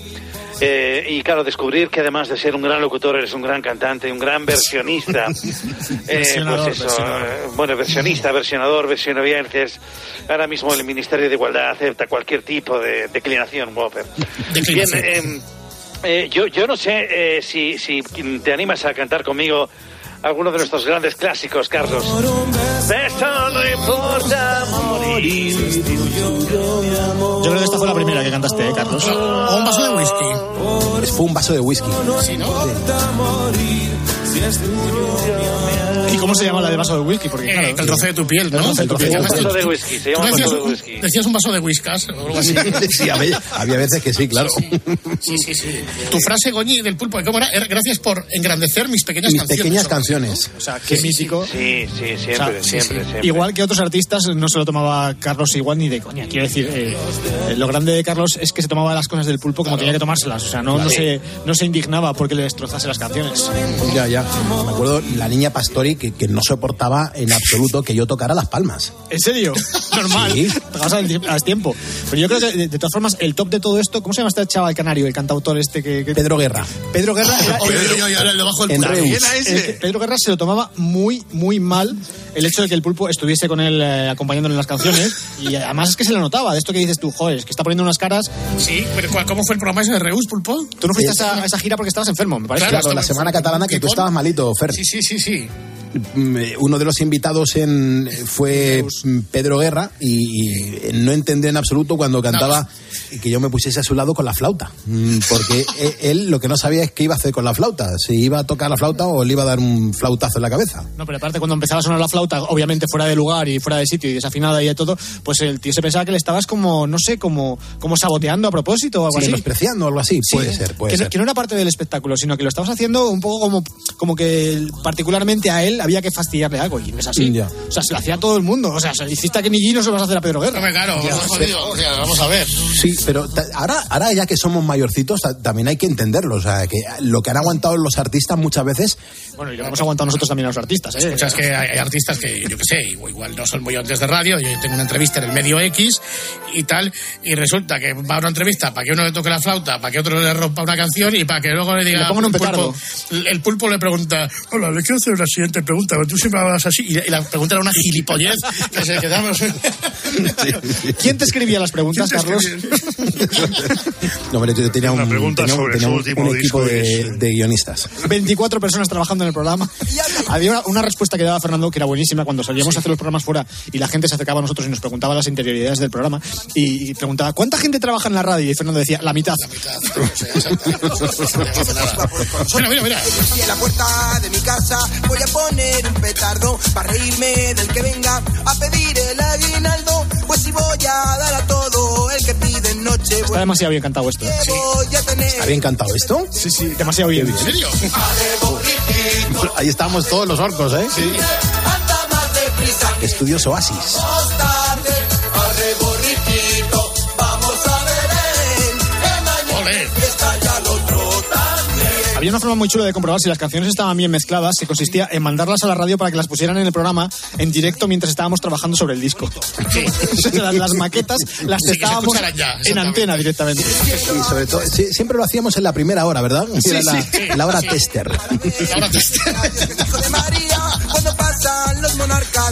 Eh, y claro, descubrir que además de ser un gran locutor, eres un gran cantante, un gran versionista. Eh, pues eso, versionador. eh, bueno, versionista, versionador, versionovientes. Ahora mismo el Ministerio de Igualdad acepta cualquier tipo de declinación, Whopper. Bien, eh, yo, yo no sé si, si te animas a cantar conmigo alguno de nuestros grandes clásicos, Carlos. Beso no importa morir. Yo creo que esta fue la primera que cantaste, ¿eh, Carlos? O un vaso de whisky. Fue un vaso de whisky. Sí, ¿no? ¿Y cómo se llama la de vaso de whisky? Porque, Eh, claro, el trozo de tu piel, ¿no? El trozo de tu piel. Te llamas Un vaso tú- de whisky, se llama decías vaso de un- whisky. Decías un vaso de whiskas o algo así. Sí, había, había veces que sí, claro. Sí, sí, sí. Tu frase, Goñi, del pulpo, ¿cómo era? Era, Gracias por engrandecer mis pequeñas Mis canciones. pequeñas canciones. O sea, qué mítico. Sí, sí, siempre, O sea, siempre, sí. siempre. Igual que otros artistas, no se lo tomaba Carlos igual ni de coña. Quiero decir, eh, eh, lo grande de Carlos es que se tomaba las cosas del pulpo como tenía que tomárselas. O sea, no, no, se, no se indignaba porque le destrozase las canciones. Ya, ya. Me acuerdo la niña Pastori que, que no soportaba en absoluto que yo tocara las palmas. ¿En serio? Normal. Sí. Al tiempo. Pero yo creo que, de, de todas formas, el top de todo esto, ¿cómo se llama este chaval canario, el cantautor este que... que- Pedro Guerra. Pedro Guerra... era- oye, oye, el que- Pedro Guerra se lo tomaba muy, muy mal el hecho de que el pulpo estuviese con él eh, acompañándole en las canciones. Y además es que se le notaba, de esto que dices tú, joder, es que está poniendo unas caras. Sí, pero ¿cuál- ¿cómo fue el programa ese de Reus, pulpo? Tú no fuiste a esa, a esa gira porque estabas enfermo, me parece. Claro, Claro, la semana catalana que tú estabas malito, Fer. Sí, sí, sí, sí. Mm, eh, Uno de los invitados en fue mm, Pedro Guerra y, y no entendió en absoluto cuando cantaba que yo me pusiese a su lado con la flauta. Mm, Porque e- él lo que no sabía es qué iba a hacer con la flauta. Si iba a tocar la flauta o le iba a dar un flautazo en la cabeza. No, pero aparte cuando empezaba a sonar la flauta, obviamente fuera de lugar y fuera de sitio y desafinada y de todo, pues el tío se pensaba que le estabas como, no sé, como, como saboteando a propósito o algo Sí, así. menospreciando o algo así. Sí, puede ser, puede que, no- ser. que no era parte del espectáculo, sino que lo estabas haciendo un poco como, como que particularmente a él había que fastidiarle algo, y no es así. Ya. O sea, se lo hacía a todo el mundo. O sea, se lo hiciste a Kenny G, no se lo vas a hacer a Pedro Guerra. Hombre, claro, Ya, os he jodido. O sea, vamos a ver. Sí, pero ahora, ahora ya que somos mayorcitos, ta- también hay que entenderlo. O sea, que lo que han aguantado los artistas muchas veces. Bueno, y lo hemos aguantado nosotros también a los artistas, ¿eh? O sea, es que hay, hay artistas que, yo qué sé, igual no son muy oyentes de radio. Yo tengo una entrevista en el medio X y tal, y resulta que va a una entrevista para que uno le toque la flauta, para que otro le rompa una canción y para que luego le diga. Le pongan un pulpo- el pulpo le pregunta: Hola, le quiero hacer la siguiente pregunta, tú siempre hablas así y, la pregunta era una gilipollez que se quedamos. ¿Quién te escribía las preguntas, ¿Quién te Carlos? No, hombre, yo tenía un, pregunta tenía sobre tenía su un- último un equipo disco de, de guionistas. 24 personas trabajando en el programa. Había una, una respuesta que daba Fernando que era buenísima cuando salíamos a hacer los programas fuera y la gente se acercaba a nosotros y nos preguntaba las interioridades del programa y, y preguntaba ¿cuánta gente trabaja en la radio? Y Fernando decía la mitad. Mira, mira, mira. Y en la puerta de mi casa voy a poner un petardo para reírme del que venga a pedir el aguinaldo. Pues si voy a dar a todo el que pide noche, Está demasiado bien cantado esto. ¿eh? tener. ¿Está bien cantado esto? Sí, sí, demasiado bien. ¿En serio? Ahí estábamos todos los orcos, ¿eh? Que Estudios Oasis. Una forma muy chula de comprobar si las canciones estaban bien mezcladas, que consistía en mandarlas a la radio para que las pusieran en el programa en directo mientras estábamos trabajando sobre el disco. las, las maquetas las Sí, testábamos ya, en antena directamente. Y sobre todo, sí, siempre lo hacíamos en la primera hora, ¿verdad? Era la, sí. la hora tester. Ahora te- Hijo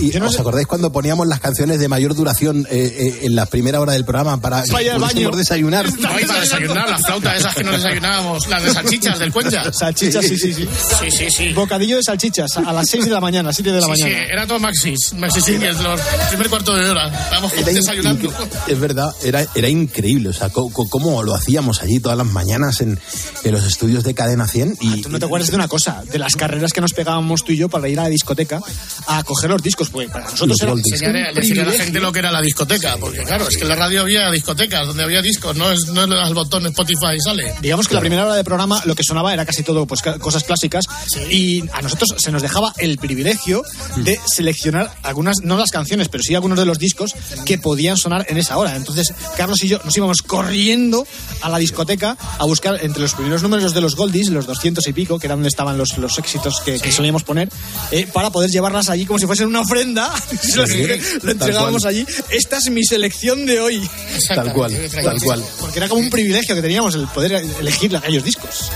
Y ¿Os acordáis cuando poníamos las canciones de mayor duración eh, eh, en la primera hora del programa para que Vaya al baño. desayunar? No, y para desayunar, la flauta esas que no desayunábamos, las de salchichas del cuenca. Salchichas, sí, sí, sí. Sí, sí, sí. Bocadillo de salchichas a las 6 de la mañana, 7 de la Sí, sí, mañana. era todo Maxis, Maxis Singles, los primer cuarto de hora. Estábamos Era in- desayunando. es verdad, era, era increíble. O sea, cómo lo hacíamos allí todas las mañanas en, en los estudios de Cadena 100. Y, Tú no te acuerdas de una cosa, de las carreras que nos pegábamos tú y yo para ir a la discoteca a coger los discos, pues para nosotros Los era decirle a la gente lo que era la discoteca, porque claro, es que en la radio había discotecas, donde había discos, no es, no es al botón Spotify y sale. Digamos que la primera hora de programa lo que sonaba era casi todo pues cosas clásicas y a nosotros se nos dejaba el privilegio de seleccionar algunas, no las canciones, pero sí algunos de los discos que podían sonar en esa hora. Entonces Carlos y yo nos íbamos corriendo a la discoteca a buscar entre los primeros números de los Goldies, los 200 y pico, que eran donde estaban los, los éxitos que, que solíamos poner, eh, para poder llevarlas allí como si fuesen una ofrenda. Lo, Sí, lo entregábamos allí. Esta es mi selección de hoy. Tal cual, tal cual. Porque era como un privilegio que teníamos el poder elegir aquellos discos.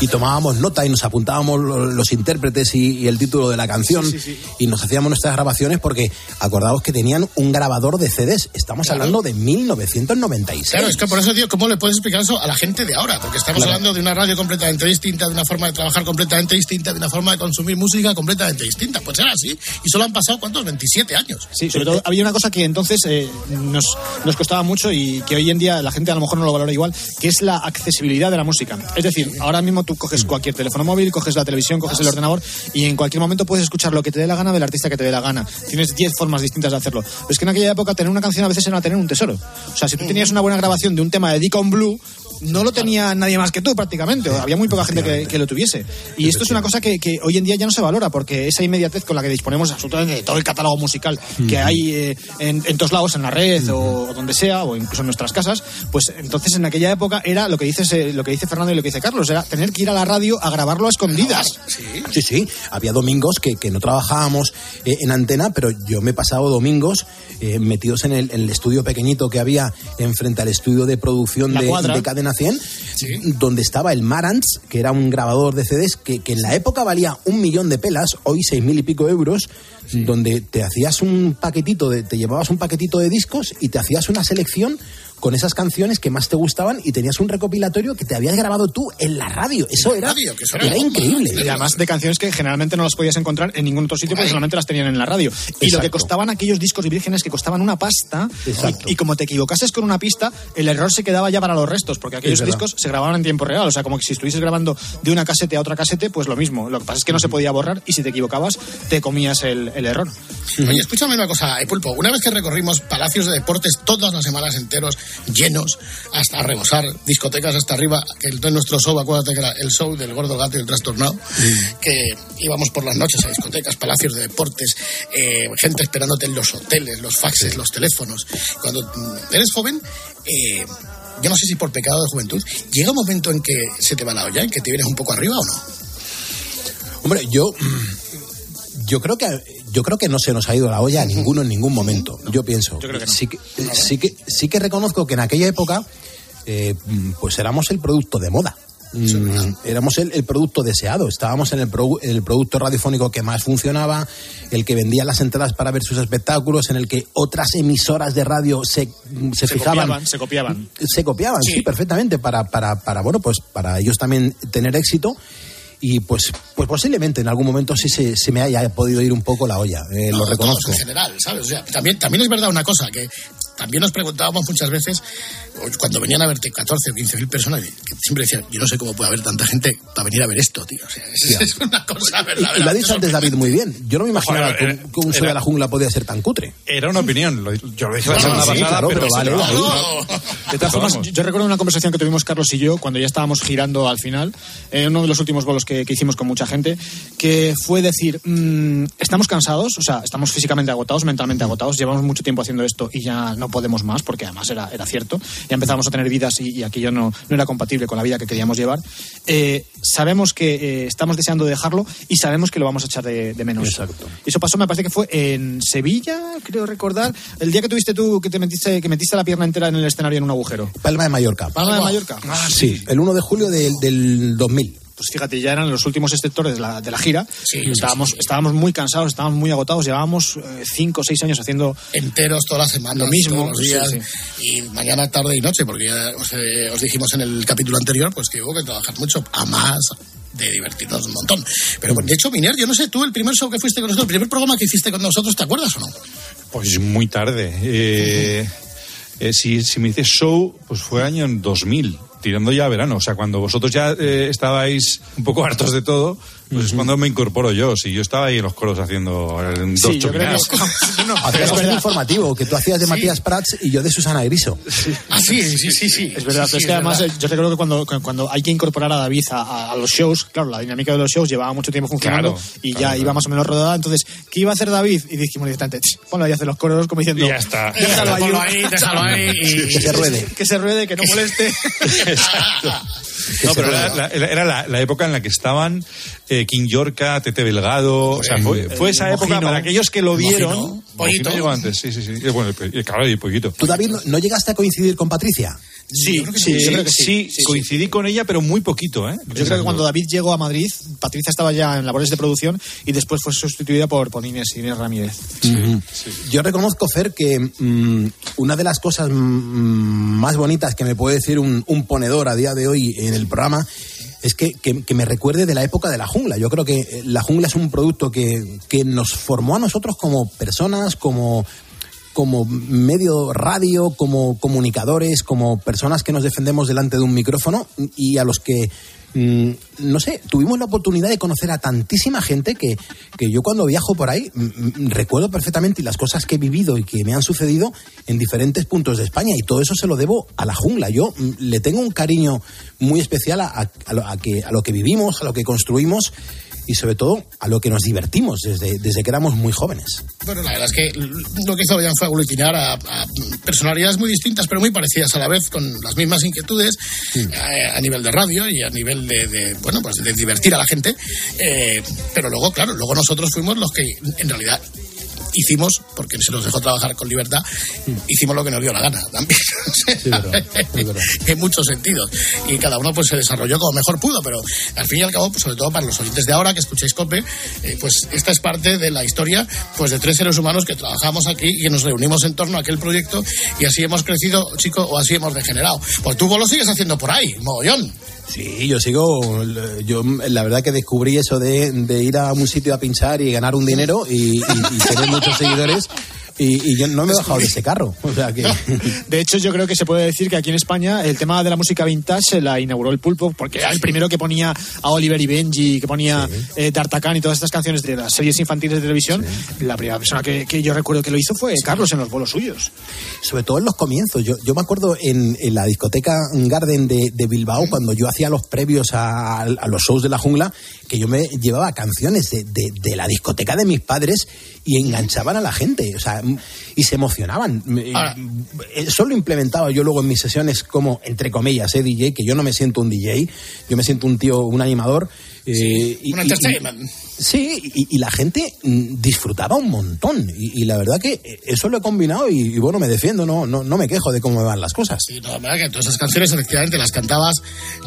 Y tomábamos nota y nos apuntábamos lo- los intérpretes y, y el título de la canción y nos hacíamos nuestras grabaciones porque acordaos que tenían un grabador de CDs. Estamos hablando de 1996. Claro, es que por eso, tío, ¿cómo le puedes explicar eso a la gente de ahora? Porque estamos Claro. hablando de una radio completamente distinta, de una forma de trabajar completamente distinta, de una forma de consumir música completamente distinta. Pues era así. Y solo han pasado, ¿cuántos? 27 años. Sí, sobre todo había una cosa que entonces eh, nos, nos costaba mucho y que hoy en día la gente a lo mejor no lo valora igual, que es la accesibilidad de la música. Es decir, ahora mismo tú coges cualquier teléfono móvil, coges la televisión, coges el ordenador y en cualquier momento puedes escuchar lo que te dé la gana del artista que te dé la gana. Tienes 10 formas distintas de hacerlo. Pero es que en aquella época tener una canción a veces era tener un tesoro. O sea, si tú tenías una buena grabación de un tema de Deacon Blue, no lo tenía nadie más que tú prácticamente. Había muy poca gente que, que lo tuviese. Y esto es una cosa que, que hoy en día ya no se valora porque esa inmediatez con la que disponemos absolutamente de todo el catálogo musical que hay eh, en, en todos lados, en la red o, donde sea, o incluso en nuestras casas, pues entonces en aquella época era lo que dices, eh, lo que dice Fernando y lo que dice Carlos, era tener que ir a la radio a grabarlo a escondidas. Sí, sí. Había domingos que, que no trabajábamos eh, en antena, pero yo me he pasado domingos metidos en el, en el estudio pequeñito que había enfrente al estudio de producción La de, de Cadena 100, donde estaba el Marantz, que era un grabador de CDs que, que en la época valía un millón de pelas, hoy seis mil y pico euros, donde te hacías un paquetito, de, te llevabas un paquetito de discos y te hacías una selección con esas canciones que más te gustaban y tenías un recopilatorio que te habías grabado tú en la radio. Eso era, radio, que eso era increíble. Y además de canciones que generalmente no las podías encontrar en ningún otro sitio porque solamente las tenían en la radio. Y lo que costaban aquellos discos vírgenes que costaban una pasta, y, y como te equivocases con una pista, el error se quedaba ya para los restos, porque aquellos Es verdad. discos se grababan en tiempo real. O sea, como que si estuvieses grabando de una casete a otra casete, pues lo mismo. Lo que pasa es que no se podía borrar y si te equivocabas, te comías el, el error. Oye, escúchame una cosa, eh, Pulpo. Una vez que recorrimos palacios de deportes todas las semanas enteros, llenos, hasta rebosar, discotecas hasta arriba, que el, nuestro show, acuérdate que era el show del gordo gato y el trastornado, que íbamos por las noches a discotecas, palacios de deportes, eh, gente esperándote en los hoteles, los faxes, los teléfonos. Cuando mm, eres joven, eh, yo no sé si por pecado de juventud, llega un momento en que se te va la olla, en que te vienes un poco arriba o no. Hombre, yo yo creo que yo creo que no se nos ha ido la olla a ninguno en ningún momento. Yo pienso. sí, que, sí que sí que reconozco que en aquella época eh, pues éramos el producto de moda. Mm, éramos el, el producto deseado, estábamos en el, pro- en el producto radiofónico que más funcionaba, el que vendía las entradas para ver sus espectáculos, en el que otras emisoras de radio se, se, Se fijaban. copiaban, se copiaban. Se copiaban, sí, perfectamente, para, para, para, bueno, pues para ellos también tener éxito. Y pues, pues posiblemente en algún momento sí se, se me haya podido ir un poco la olla, eh, lo No, reconozco. en general, ¿sabes? O sea, también, también es verdad una cosa, que también nos preguntábamos muchas veces, cuando venían a verte 14 o 15 mil personas, que siempre decían, yo no sé cómo puede haber tanta gente para venir a ver esto, tío. O sea, es, una cosa Y, verdadera. y lo ha dicho antes David muy bien. Yo no me imaginaba Joder, que, un- era- que un era- de la jungla podía ser tan cutre. Era una opinión, lo- yo lo dije la semana sí, pasada, claro, pero vale. De todas formas, yo, recuerdo una conversación que tuvimos Carlos y yo cuando ya estábamos girando al final, en uno de los últimos bolos que, que hicimos con mucha gente, que fue decir, mm, estamos cansados, o sea, estamos físicamente agotados, mentalmente agotados, llevamos mucho tiempo haciendo esto y ya no podemos más, porque además era, era cierto, ya empezamos a tener vidas y, y aquello no, no era compatible con la vida que queríamos llevar. Eh, sabemos que eh, estamos deseando dejarlo y sabemos que lo vamos a echar de, de menos. Exacto. Eso pasó, me parece que fue en Sevilla, creo recordar, el día que tuviste tú que te metiste, que metiste la pierna entera en el escenario en un agujero. Palma de Mallorca. Palma de Mallorca. sí, el 1 de julio del, del 2000. Pues fíjate, ya eran los últimos sectores de la, de la gira. estábamos, estábamos muy cansados, estábamos muy agotados. Llevábamos eh, cinco o seis años haciendo enteros toda la semana, Lo mismo, todos los días, sí, y mañana, tarde y noche, porque ya os, eh, os dijimos en el capítulo anterior, pues que hubo que trabajar mucho, a más de divertirnos un montón. Pero bueno, de hecho, Miner, yo no sé, tú el primer show que fuiste con nosotros, el primer programa que hiciste con nosotros, ¿te acuerdas o no? Pues muy tarde. Eh, eh, si, si me dices show, pues fue año en 2000, tirando ya a verano. O sea, cuando vosotros ya eh, estabais un poco hartos de todo, pues es cuando me incorporo yo. Si yo estaba ahí en los coros haciendo eh, dos yo creo chupinadas. Hacías un informativo que tú hacías de Matías Prats y yo de Susana Griso. Ah, sí, sí, sí, sí. Es verdad, pero es que además eh, yo recuerdo que cuando, que cuando hay que incorporar a David a, los shows, claro, la dinámica de los shows llevaba mucho tiempo funcionando Claro, y claro, ya claro. iba más o menos rodada. Entonces, ¿qué iba a hacer David? Y dijimos directamente, "Ch, ponlo ahí a hacer los coros como diciendo, Y ya está. déjalo ahí, déjalo ahí y- Que se ruede. que se ruede, que no moleste. No, pero era, la, era la- la época en la que estaban eh, King Yorka, Tete Delgado. O sea, fue, fue esa el época Mojino. para aquellos que lo vieron. Mojino. Antes, sí, sí, sí. Y Bueno, y, claro, y poquito. ¿Tú, David, no, no llegaste a coincidir con Patricia? Sí, creo que sí, sí, yo creo que sí, sí, sí, sí. coincidí con ella, pero muy poquito, ¿eh? Yo creo que cuando David llegó a Madrid, Patricia estaba ya en labores de producción y después fue sustituida por, por Inés, Inés Ramírez. Yo reconozco, Fer, que mm, una de las cosas mm, más bonitas que me puede decir un, un ponedor a día de hoy en el programa es que, que- que me recuerde de la época de la jungla. Yo creo que eh, la jungla es un producto que, que nos formó a nosotros como personas, como como medio radio, como comunicadores, como personas que nos defendemos delante de un micrófono y a los que, mm, no sé, tuvimos la oportunidad de conocer a tantísima gente que, que yo cuando viajo por ahí mm, mm, recuerdo perfectamente las cosas que he vivido y que me han sucedido en diferentes puntos de España y todo eso se lo debo a la jungla. Yo le tengo un cariño muy especial que, a lo que vivimos, a lo que construimos y sobre todo a lo que nos divertimos desde, desde que éramos muy jóvenes. Bueno, la verdad es que lo que hizo Boyan fue aglutinar a, a personalidades muy distintas, pero muy parecidas a la vez, con las mismas inquietudes eh, a, nivel de radio y a nivel de, de, bueno, pues de divertir a la gente. Eh, pero luego, claro, luego nosotros fuimos los que en realidad hicimos, porque se nos dejó trabajar con libertad, hicimos lo que nos dio la gana también. En muchos sentidos. Y cada uno pues se desarrolló como mejor pudo, pero al fin y al cabo, pues, sobre todo para los oyentes de ahora que escucháis COPE, eh, pues esta es parte de la historia pues de tres seres humanos que trabajamos aquí y que nos reunimos en torno a aquel proyecto y así hemos crecido, chico, o así hemos degenerado. Pues tú vos lo sigues haciendo por ahí, mogollón. Sí, yo sigo. Yo la verdad que descubrí eso de, de ir a un sitio a pinchar y ganar un dinero y, y- y tener muchos seguidores. Y, y yo no me he bajado de ese carro. O sea que. De hecho, yo creo que se puede decir que aquí en España el tema de la música vintage se la inauguró el pulpo, porque era el primero que ponía a Oliver y Benji, que ponía eh, D'Artagnan y todas estas canciones de las series infantiles de televisión. La primera persona que, que yo recuerdo que lo hizo fue Carlos en los bolos suyos. Sobre todo en los comienzos. Yo, yo me acuerdo en, en la discoteca Garden de, de Bilbao, cuando yo hacía los previos a, a los shows de la jungla, que yo me llevaba canciones de, de- de la discoteca de mis padres y enganchaban a la gente. O sea, y se emocionaban. Eso lo implementaba yo luego en mis sesiones como, entre comillas, eh, DJ, que yo no me siento un DJ, yo me siento un tío, un animador. eh, y- un y- entertainment. Sí, y, y la gente mm, disfrutaba un montón. Y, y la verdad que eso lo he combinado y, y bueno, me defiendo, no, no, no me quejo de cómo me van las cosas. Sí, no, la verdad que todas esas canciones efectivamente las cantabas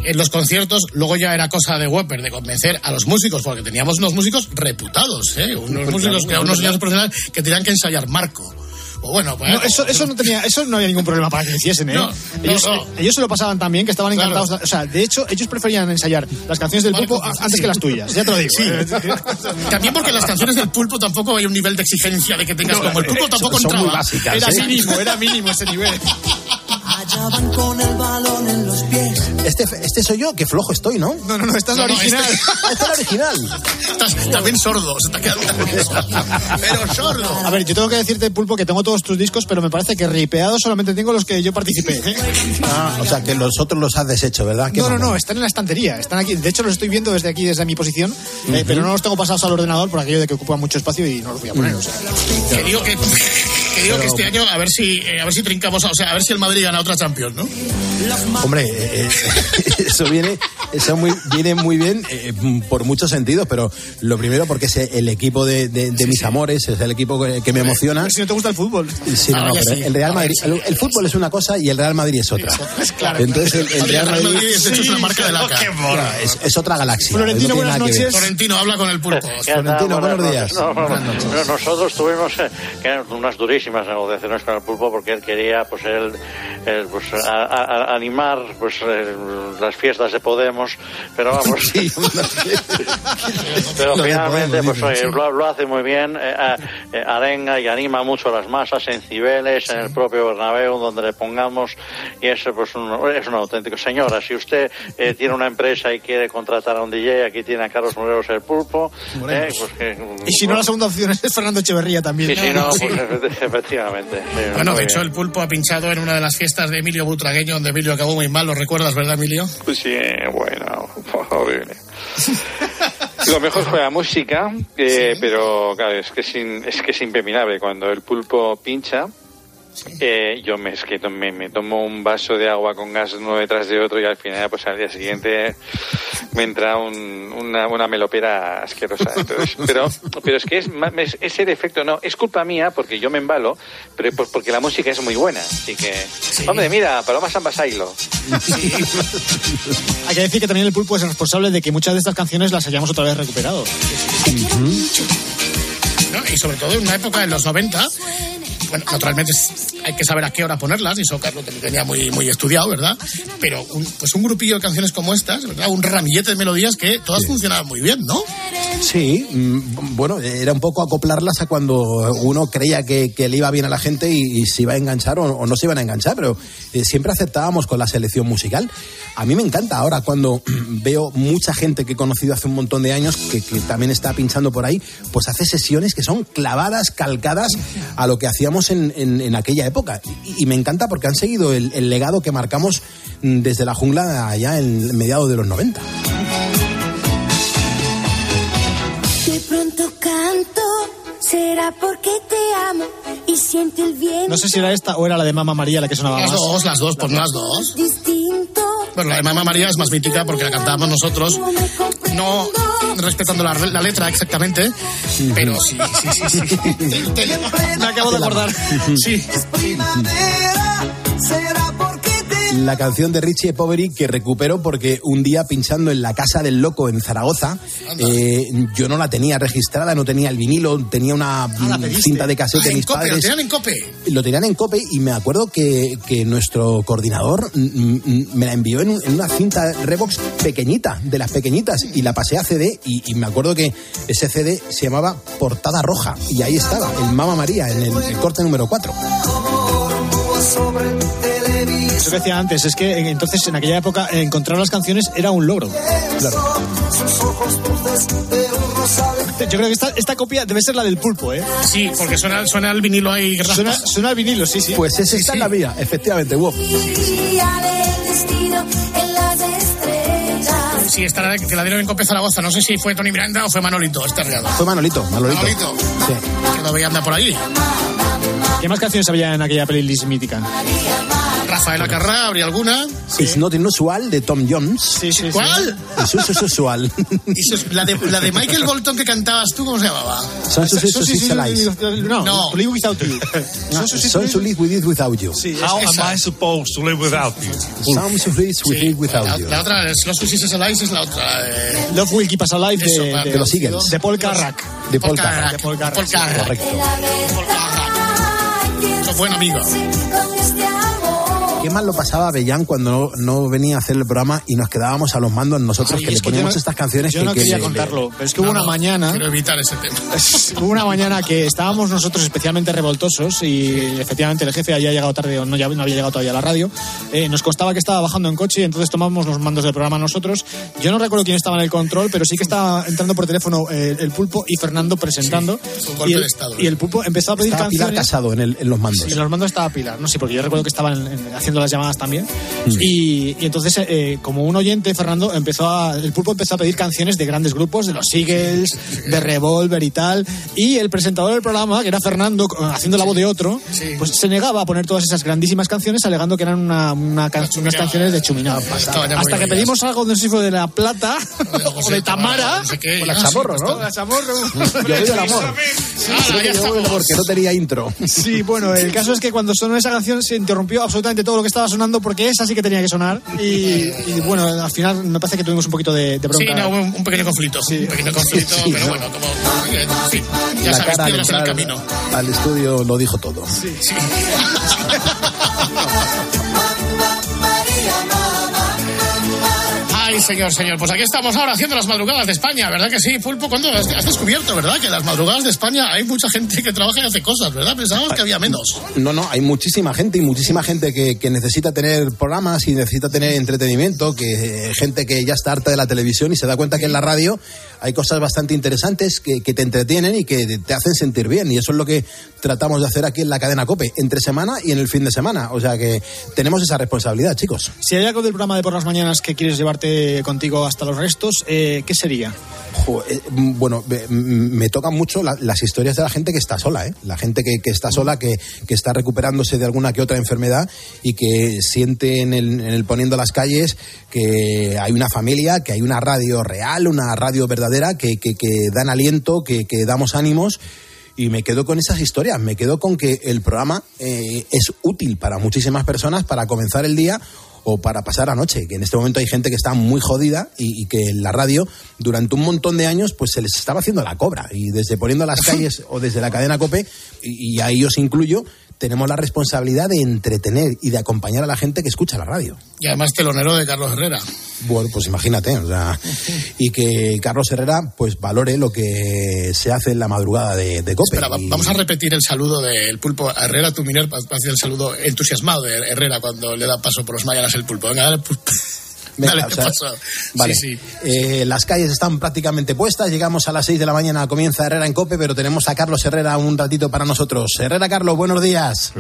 en los conciertos, luego ya era cosa de Webber de convencer a los músicos, porque teníamos unos músicos reputados, ¿eh? unos músicos, que, unos es señores profesionales que tenían que ensayar marco. O bueno, pues, No, eso, eso no tenía, eso no había ningún problema para que lo hiciesen, ¿eh? No, ellos, no. ellos se lo pasaban tan bien que estaban Claro. encantados. O sea, de hecho, ellos preferían ensayar las canciones del pulpo sí. antes que las tuyas. Ya te lo digo. Sí. ¿eh? También porque las canciones del pulpo tampoco hay un nivel de exigencia de que tengas No, como el pulpo eh, tampoco son muy entraba. básicas, Era ¿eh? mínimo, era mínimo ese nivel. Allá van con el pies. Este, este soy yo, que flojo estoy, ¿no? No, no, no, esta es la No, no, original. este- Ah, esta es la original. Estás también sordo, se te ha quedado. Pero sordo. A ver, yo tengo que decirte, Pulpo, que tengo todos tus discos, pero me parece que ripeados solamente tengo los que yo participé. ¿eh? Ah, o sea, que los otros los has deshecho, ¿verdad? No, no, no, están en la estantería. Están aquí. De hecho, los estoy viendo desde aquí, desde mi posición, eh, pero no los tengo pasados al ordenador por aquello de que ocupan mucho espacio y no los voy a poner. O sea, Que digo que, que digo que este año a ver si eh, a ver si trincamos, o sea, a ver si el Madrid gana otra Champions, ¿no? Hombre, eh, eh, eso viene, eso muy, viene muy bien eh, por muchos sentidos, pero lo primero porque es el equipo de, de- de mis amores, es el equipo que, que me emociona. si no te gusta el fútbol. Sí, no, Ahora no, pero sí. el Real Ahora Madrid, sí. el, el fútbol es una cosa y el Real Madrid es otra. claro. Entonces el, el Real Madrid, es, hecho, es una marca de laca. Claro, es, es otra galaxia. Florentino, no buenas noches. Florentino habla con el pulpo. Florentino, buenos días. noches. No, no, Buenas no. noches. Nosotros tuvimos eh, que unas durísimas negociaciones con el pulpo porque él quería, pues, él, él, pues, a- a- animar, pues, eh, las fiestas de Podemos, pero vamos. Sí, Pero finalmente, pues, oye, lo, lo hace muy bien, eh, eh, arenga y anima mucho a las masas en Cibeles, en el propio Bernabéu, donde le pongamos, y eso pues un, es un auténtico. Señora, si usted eh, tiene una empresa y quiere contratar a un DJ, aquí tiene a Carlos Morelos el Pulpo. eh, pues que- Y si no, la segunda opción es Fernando Echeverría también. y si no, Sí. pues efectivamente. sí, Bueno, de hecho, bien. el pulpo ha pinchado en una de las fiestas de Emilio Butragueño, donde Emilio acabó muy mal, ¿lo recuerdas, verdad, Emilio? Pues sí, bueno, horrible. Lo mejor fue la música, eh, pero claro, es que es, in- es que es impepinable. Cuando el pulpo pincha, eh, yo me, es que me, me tomo un vaso de agua con gas uno detrás de otro y al final, pues al día siguiente me entra un- una, una melopera asquerosa. Entonces, pero, pero es que es, es, es el efecto, no, es culpa mía porque yo me embalo, pero pues porque la música es muy buena. Así que, hombre, mira, Paloma San Basailo. Hay que decir que también el pulpo es responsable de que muchas de estas canciones las hayamos otra vez recuperado. ¿no? Y sobre todo en una época en los 90, bueno, naturalmente hay que saber a qué hora ponerlas, y eso Carlos lo tenía muy, muy estudiado, ¿verdad? Pero un, pues un grupillo de canciones como estas, ¿verdad? Un ramillete de melodías que todas funcionaban muy bien, ¿no? Sí, mm, bueno, era un poco acoplarlas a cuando uno creía que, que le iba bien a la gente y, y se iba a enganchar o, o no se iban a enganchar, pero eh, siempre aceptábamos con la selección musical. A mí me encanta ahora cuando veo mucha gente que he conocido hace un montón de años que, que también está pinchando por ahí, pues hace sesiones que son clavadas, calcadas a lo que hacíamos en, en- en aquella época. Y, me encanta porque han seguido el, el legado que marcamos mm, desde la jungla allá en mediados de los 90. De pronto canto, será porque te amo y siento el viento. No sé si era esta o era la de Mamá María la que sonaba Las más. dos, las dos, pues las dos. Distinto. Bueno, la de Mamá María es más mítica porque la cantábamos nosotros, no respetando la, la letra exactamente, pero sí, sí, sí, sí. Te- te- Me acabo de acordar. Sí. Será porque te la canción de Richie Poveri que recupero porque un día pinchando en la Casa del Loco en Zaragoza, eh, yo no la tenía registrada, no tenía el vinilo, tenía una la mm, cinta de cassette Ah, de en mis cope, lo tenían en cope. Lo tenían en cope y me acuerdo que, que nuestro coordinador mm, mm, me la envió en, un- en una cinta Revox pequeñita, de las pequeñitas, y la pasé a CD y, y me acuerdo que ese CD se llamaba Portada Roja y ahí estaba, el Mama María, en el, el corte número 4. Eso que decía antes, es que eh, entonces en aquella época eh, encontrar las canciones era un logro. Rosal. Yo creo que esta, esta copia debe ser la del pulpo, ¿eh? Sí, porque suena, suena el vinilo ahí. Suena, suena el vinilo, sí, sí. Pues esa está en la mía, efectivamente, wow. Sí, esta la que la dieron en Cope Zaragoza. No sé si fue Tony Miranda o fue Manolito, este regalo. Fue Manolito, Manolito. Manolito. Sí. Que todavía anda por ahí. ¿Qué más canciones había en aquella playlist mítica? Rafael Acarrá, ¿habría alguna? It's Not Unusual de Tom Jones. Sí, sí, ¿Cuál? Eso es usual. Y eso es- la, de, la de Michael Bolton que cantabas tú, ¿cómo se llamaba? Son sus sí, sí. No, No. To Live Without You. Son to live with it without you. How am I supposed to live without you? Some to live with it without La, you. la otra es Los Susis Alive, es la otra. Love Will Keep Us Alive Eso, de, para- de, de los Eagles. de Paul Carrack. De Paul Paul Carrack. De Paul Carrack, Paul sí, Carrack. Correcto. Buen amigo. Qué mal lo pasaba Bellán cuando no, no venía a hacer el programa y nos quedábamos a los mandos nosotros Ay, que le que poníamos no- estas canciones Yo que, no que quería le- contarlo, pero es que hubo No, una no, mañana. Quiero evitar ese tema. Hubo una mañana que estábamos nosotros especialmente revoltosos y efectivamente el jefe había llegado tarde o no, ya- no había llegado todavía a la radio. Eh, nos constaba que estaba bajando en coche y entonces tomamos los mandos del programa nosotros. Yo no recuerdo quién estaba en el control, pero sí que estaba entrando por teléfono eh, el pulpo y Fernando presentando. fue un golpe y, el, de estado, y el pulpo empezó a pedir Estaba Pilar canciones. Casado en, el- en los mandos. Sí, en los mandos estaba Pilar, no sé, porque yo recuerdo que estaban en- haciendo las llamadas también. Y, y entonces, eh, como un oyente, Fernando, empezó a, el pulpo empezó a pedir canciones de grandes grupos, de los Eagles, de Revolver y tal. Y el presentador del programa, que era Fernando, haciendo la voz de otro, pues se negaba a poner todas esas grandísimas canciones, alegando que eran una, una can- unas canciones de Chuminado. Hasta que pedimos algo, no sé si fue de La Plata o de Tamara. No sé qué, O la ya, Chamorro, sí, ¿no? La Chamorro. Yo oí el amor. Ah, Creo ya que yo oí el amor, que no tenía intro. Sí, bueno, el caso es que cuando sonó esa canción se interrumpió absolutamente todo lo que estaba sonando porque esa sí que tenía que sonar. Y, y, bueno, al final me parece que tuvimos un poquito de, de bronca. Sí, no, un, un pequeño conflicto. Un pequeño conflicto, Sí, pero no. bueno, como. en fin, ya la sabes, cara al piedras en el camino. al estudio lo dijo todo. Sí. Ay, señor, señor. Pues aquí estamos ahora haciendo las madrugadas de España, ¿verdad que sí, Pulpo? ¿Cuándo has, has descubierto, verdad? Que las madrugadas de España hay mucha gente que trabaja y hace cosas, ¿verdad? Pensábamos que había menos. No, no, hay muchísima gente y muchísima gente que, que necesita tener programas y necesita tener entretenimiento, que eh, gente que ya está harta de la televisión y se da cuenta que en la radio hay cosas bastante interesantes que, que te entretienen y que te hacen sentir bien. Y eso es lo que tratamos de hacer aquí en la cadena COPE, entre semana y en el fin de semana. O sea que tenemos esa responsabilidad, chicos. Si hay algo del programa de por las mañanas que quieres llevarte contigo hasta los restos, eh, ¿qué sería? Eh, mm, bueno, eh, mm, me tocan mucho la- las historias de la gente que está sola, ¿eh? La gente que, que está sola, que, que está recuperándose de alguna que otra enfermedad y que siente en el, en el poniendo las calles que hay una familia, que hay una radio real, una radio verdadera, que, que, dan aliento, que, que damos ánimos. Y me quedo con esas historias, me quedo con que el programa eh, es útil para muchísimas personas para comenzar el día o para pasar la noche, que en este momento hay gente que está muy jodida y, y que en la radio durante un montón de años pues se les estaba haciendo la cobra. Y desde poniendo las calles o desde la cadena COPE y, y ahí os incluyo tenemos la responsabilidad de entretener y de acompañar a la gente que escucha la radio. Y además telonero de Carlos Herrera. Bueno, pues imagínate, o sea, y que Carlos Herrera pues valore lo que se hace en la madrugada de, de COPE. Espera, Y- vamos a repetir el saludo del pulpo a Herrera, tu miner, para hacer el saludo entusiasmado de Herrera cuando le da paso por los mañanas el pulpo. Venga, dale, pulpo. Venga, Dale, o ¿qué sea, pasó? Vale. Sí, sí. Eh, las calles están prácticamente puestas. Llegamos a las 6 de la mañana, comienza Herrera en Cope, pero tenemos a Carlos Herrera un ratito para nosotros. Herrera, Carlos, buenos días.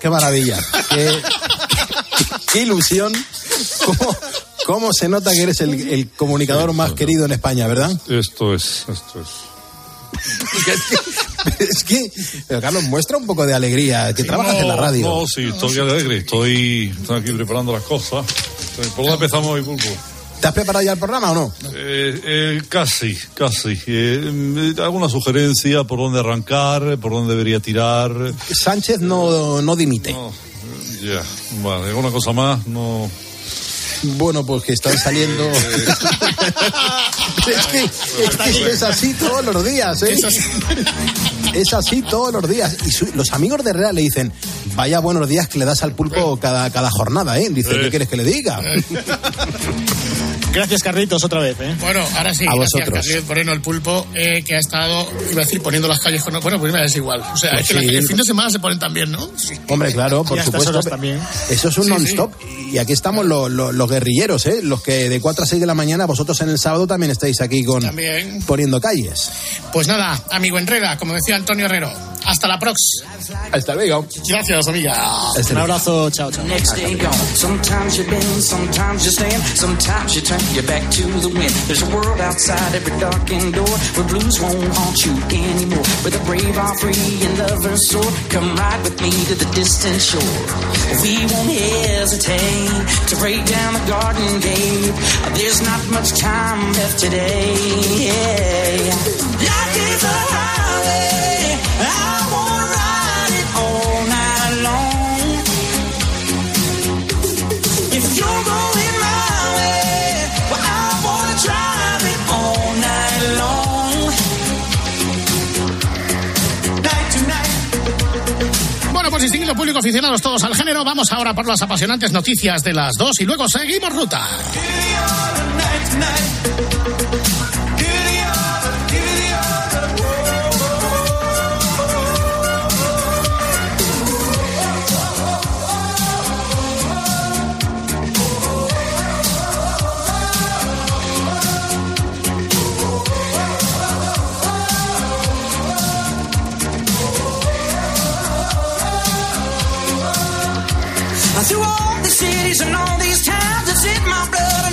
Qué maravilla. Qué, qué ilusión. ¿Cómo, cómo se nota que eres el, el comunicador más querido en España, verdad? Esto es, esto es. es que, pero Carlos, muestra un poco de alegría, que trabajas en la radio. No, sí, estoy alegre, estoy, estoy aquí preparando las cosas. ¿Por dónde empezamos hoy, Pulpo? ¿Te has preparado ya el programa o no? Eh, eh, casi, casi. Eh, ¿Alguna sugerencia por dónde arrancar, por dónde debería tirar? Sánchez no, no dimite. Ya, vale, ¿alguna cosa más? No. Bueno, pues que están saliendo. es que, es que es así todos los días, ¿eh? Es así todos los días. Y su- los amigos de Herrera le dicen, vaya buenos días que le das al pulpo cada, cada jornada, ¿eh? Dice, ¿qué quieres que le diga? Gracias, Carlitos, otra vez. ¿eh? Bueno, ahora sí, A gracias vosotros. Carlos Moreno, el pulpo, eh, que ha estado, iba a decir, poniendo las calles con... Bueno, pues me es igual. O sea, Pues es que el fin de semana se ponen también, ¿no? Sí. Hombre, claro, por supuesto. horas también. Eso es un Sí, non-stop. Y aquí estamos los, los- los guerrilleros, ¿eh? Los que de 4 a 6 de la mañana, vosotros en el sábado también estáis aquí con También. poniendo calles. Pues nada, amigo Herrera, como decía Antonio Herrero, Hasta la próxima. Hasta luego. Gracias, amiga. Un abrazo, chao, chao. Next day gone. Sometimes you bend, sometimes you stand, sometimes you turn your back to the wind. There's a world outside every darkened door where blues won't haunt you anymore. Where the brave are free and lovers soar. Come ride with me to the distant shore. We won't hesitate to break down the garden gate. There's not much time left today. Life is a highway. Público aficionados todos al género, vamos ahora por las apasionantes noticias de las dos y luego seguimos ruta.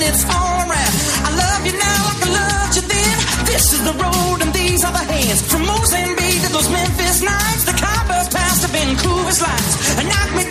It's around. I love you now like I loved you then. This is the road and these are the hands. From Mozambique to those Memphis nights, the cowbells past the Vancouver's lights. And knock me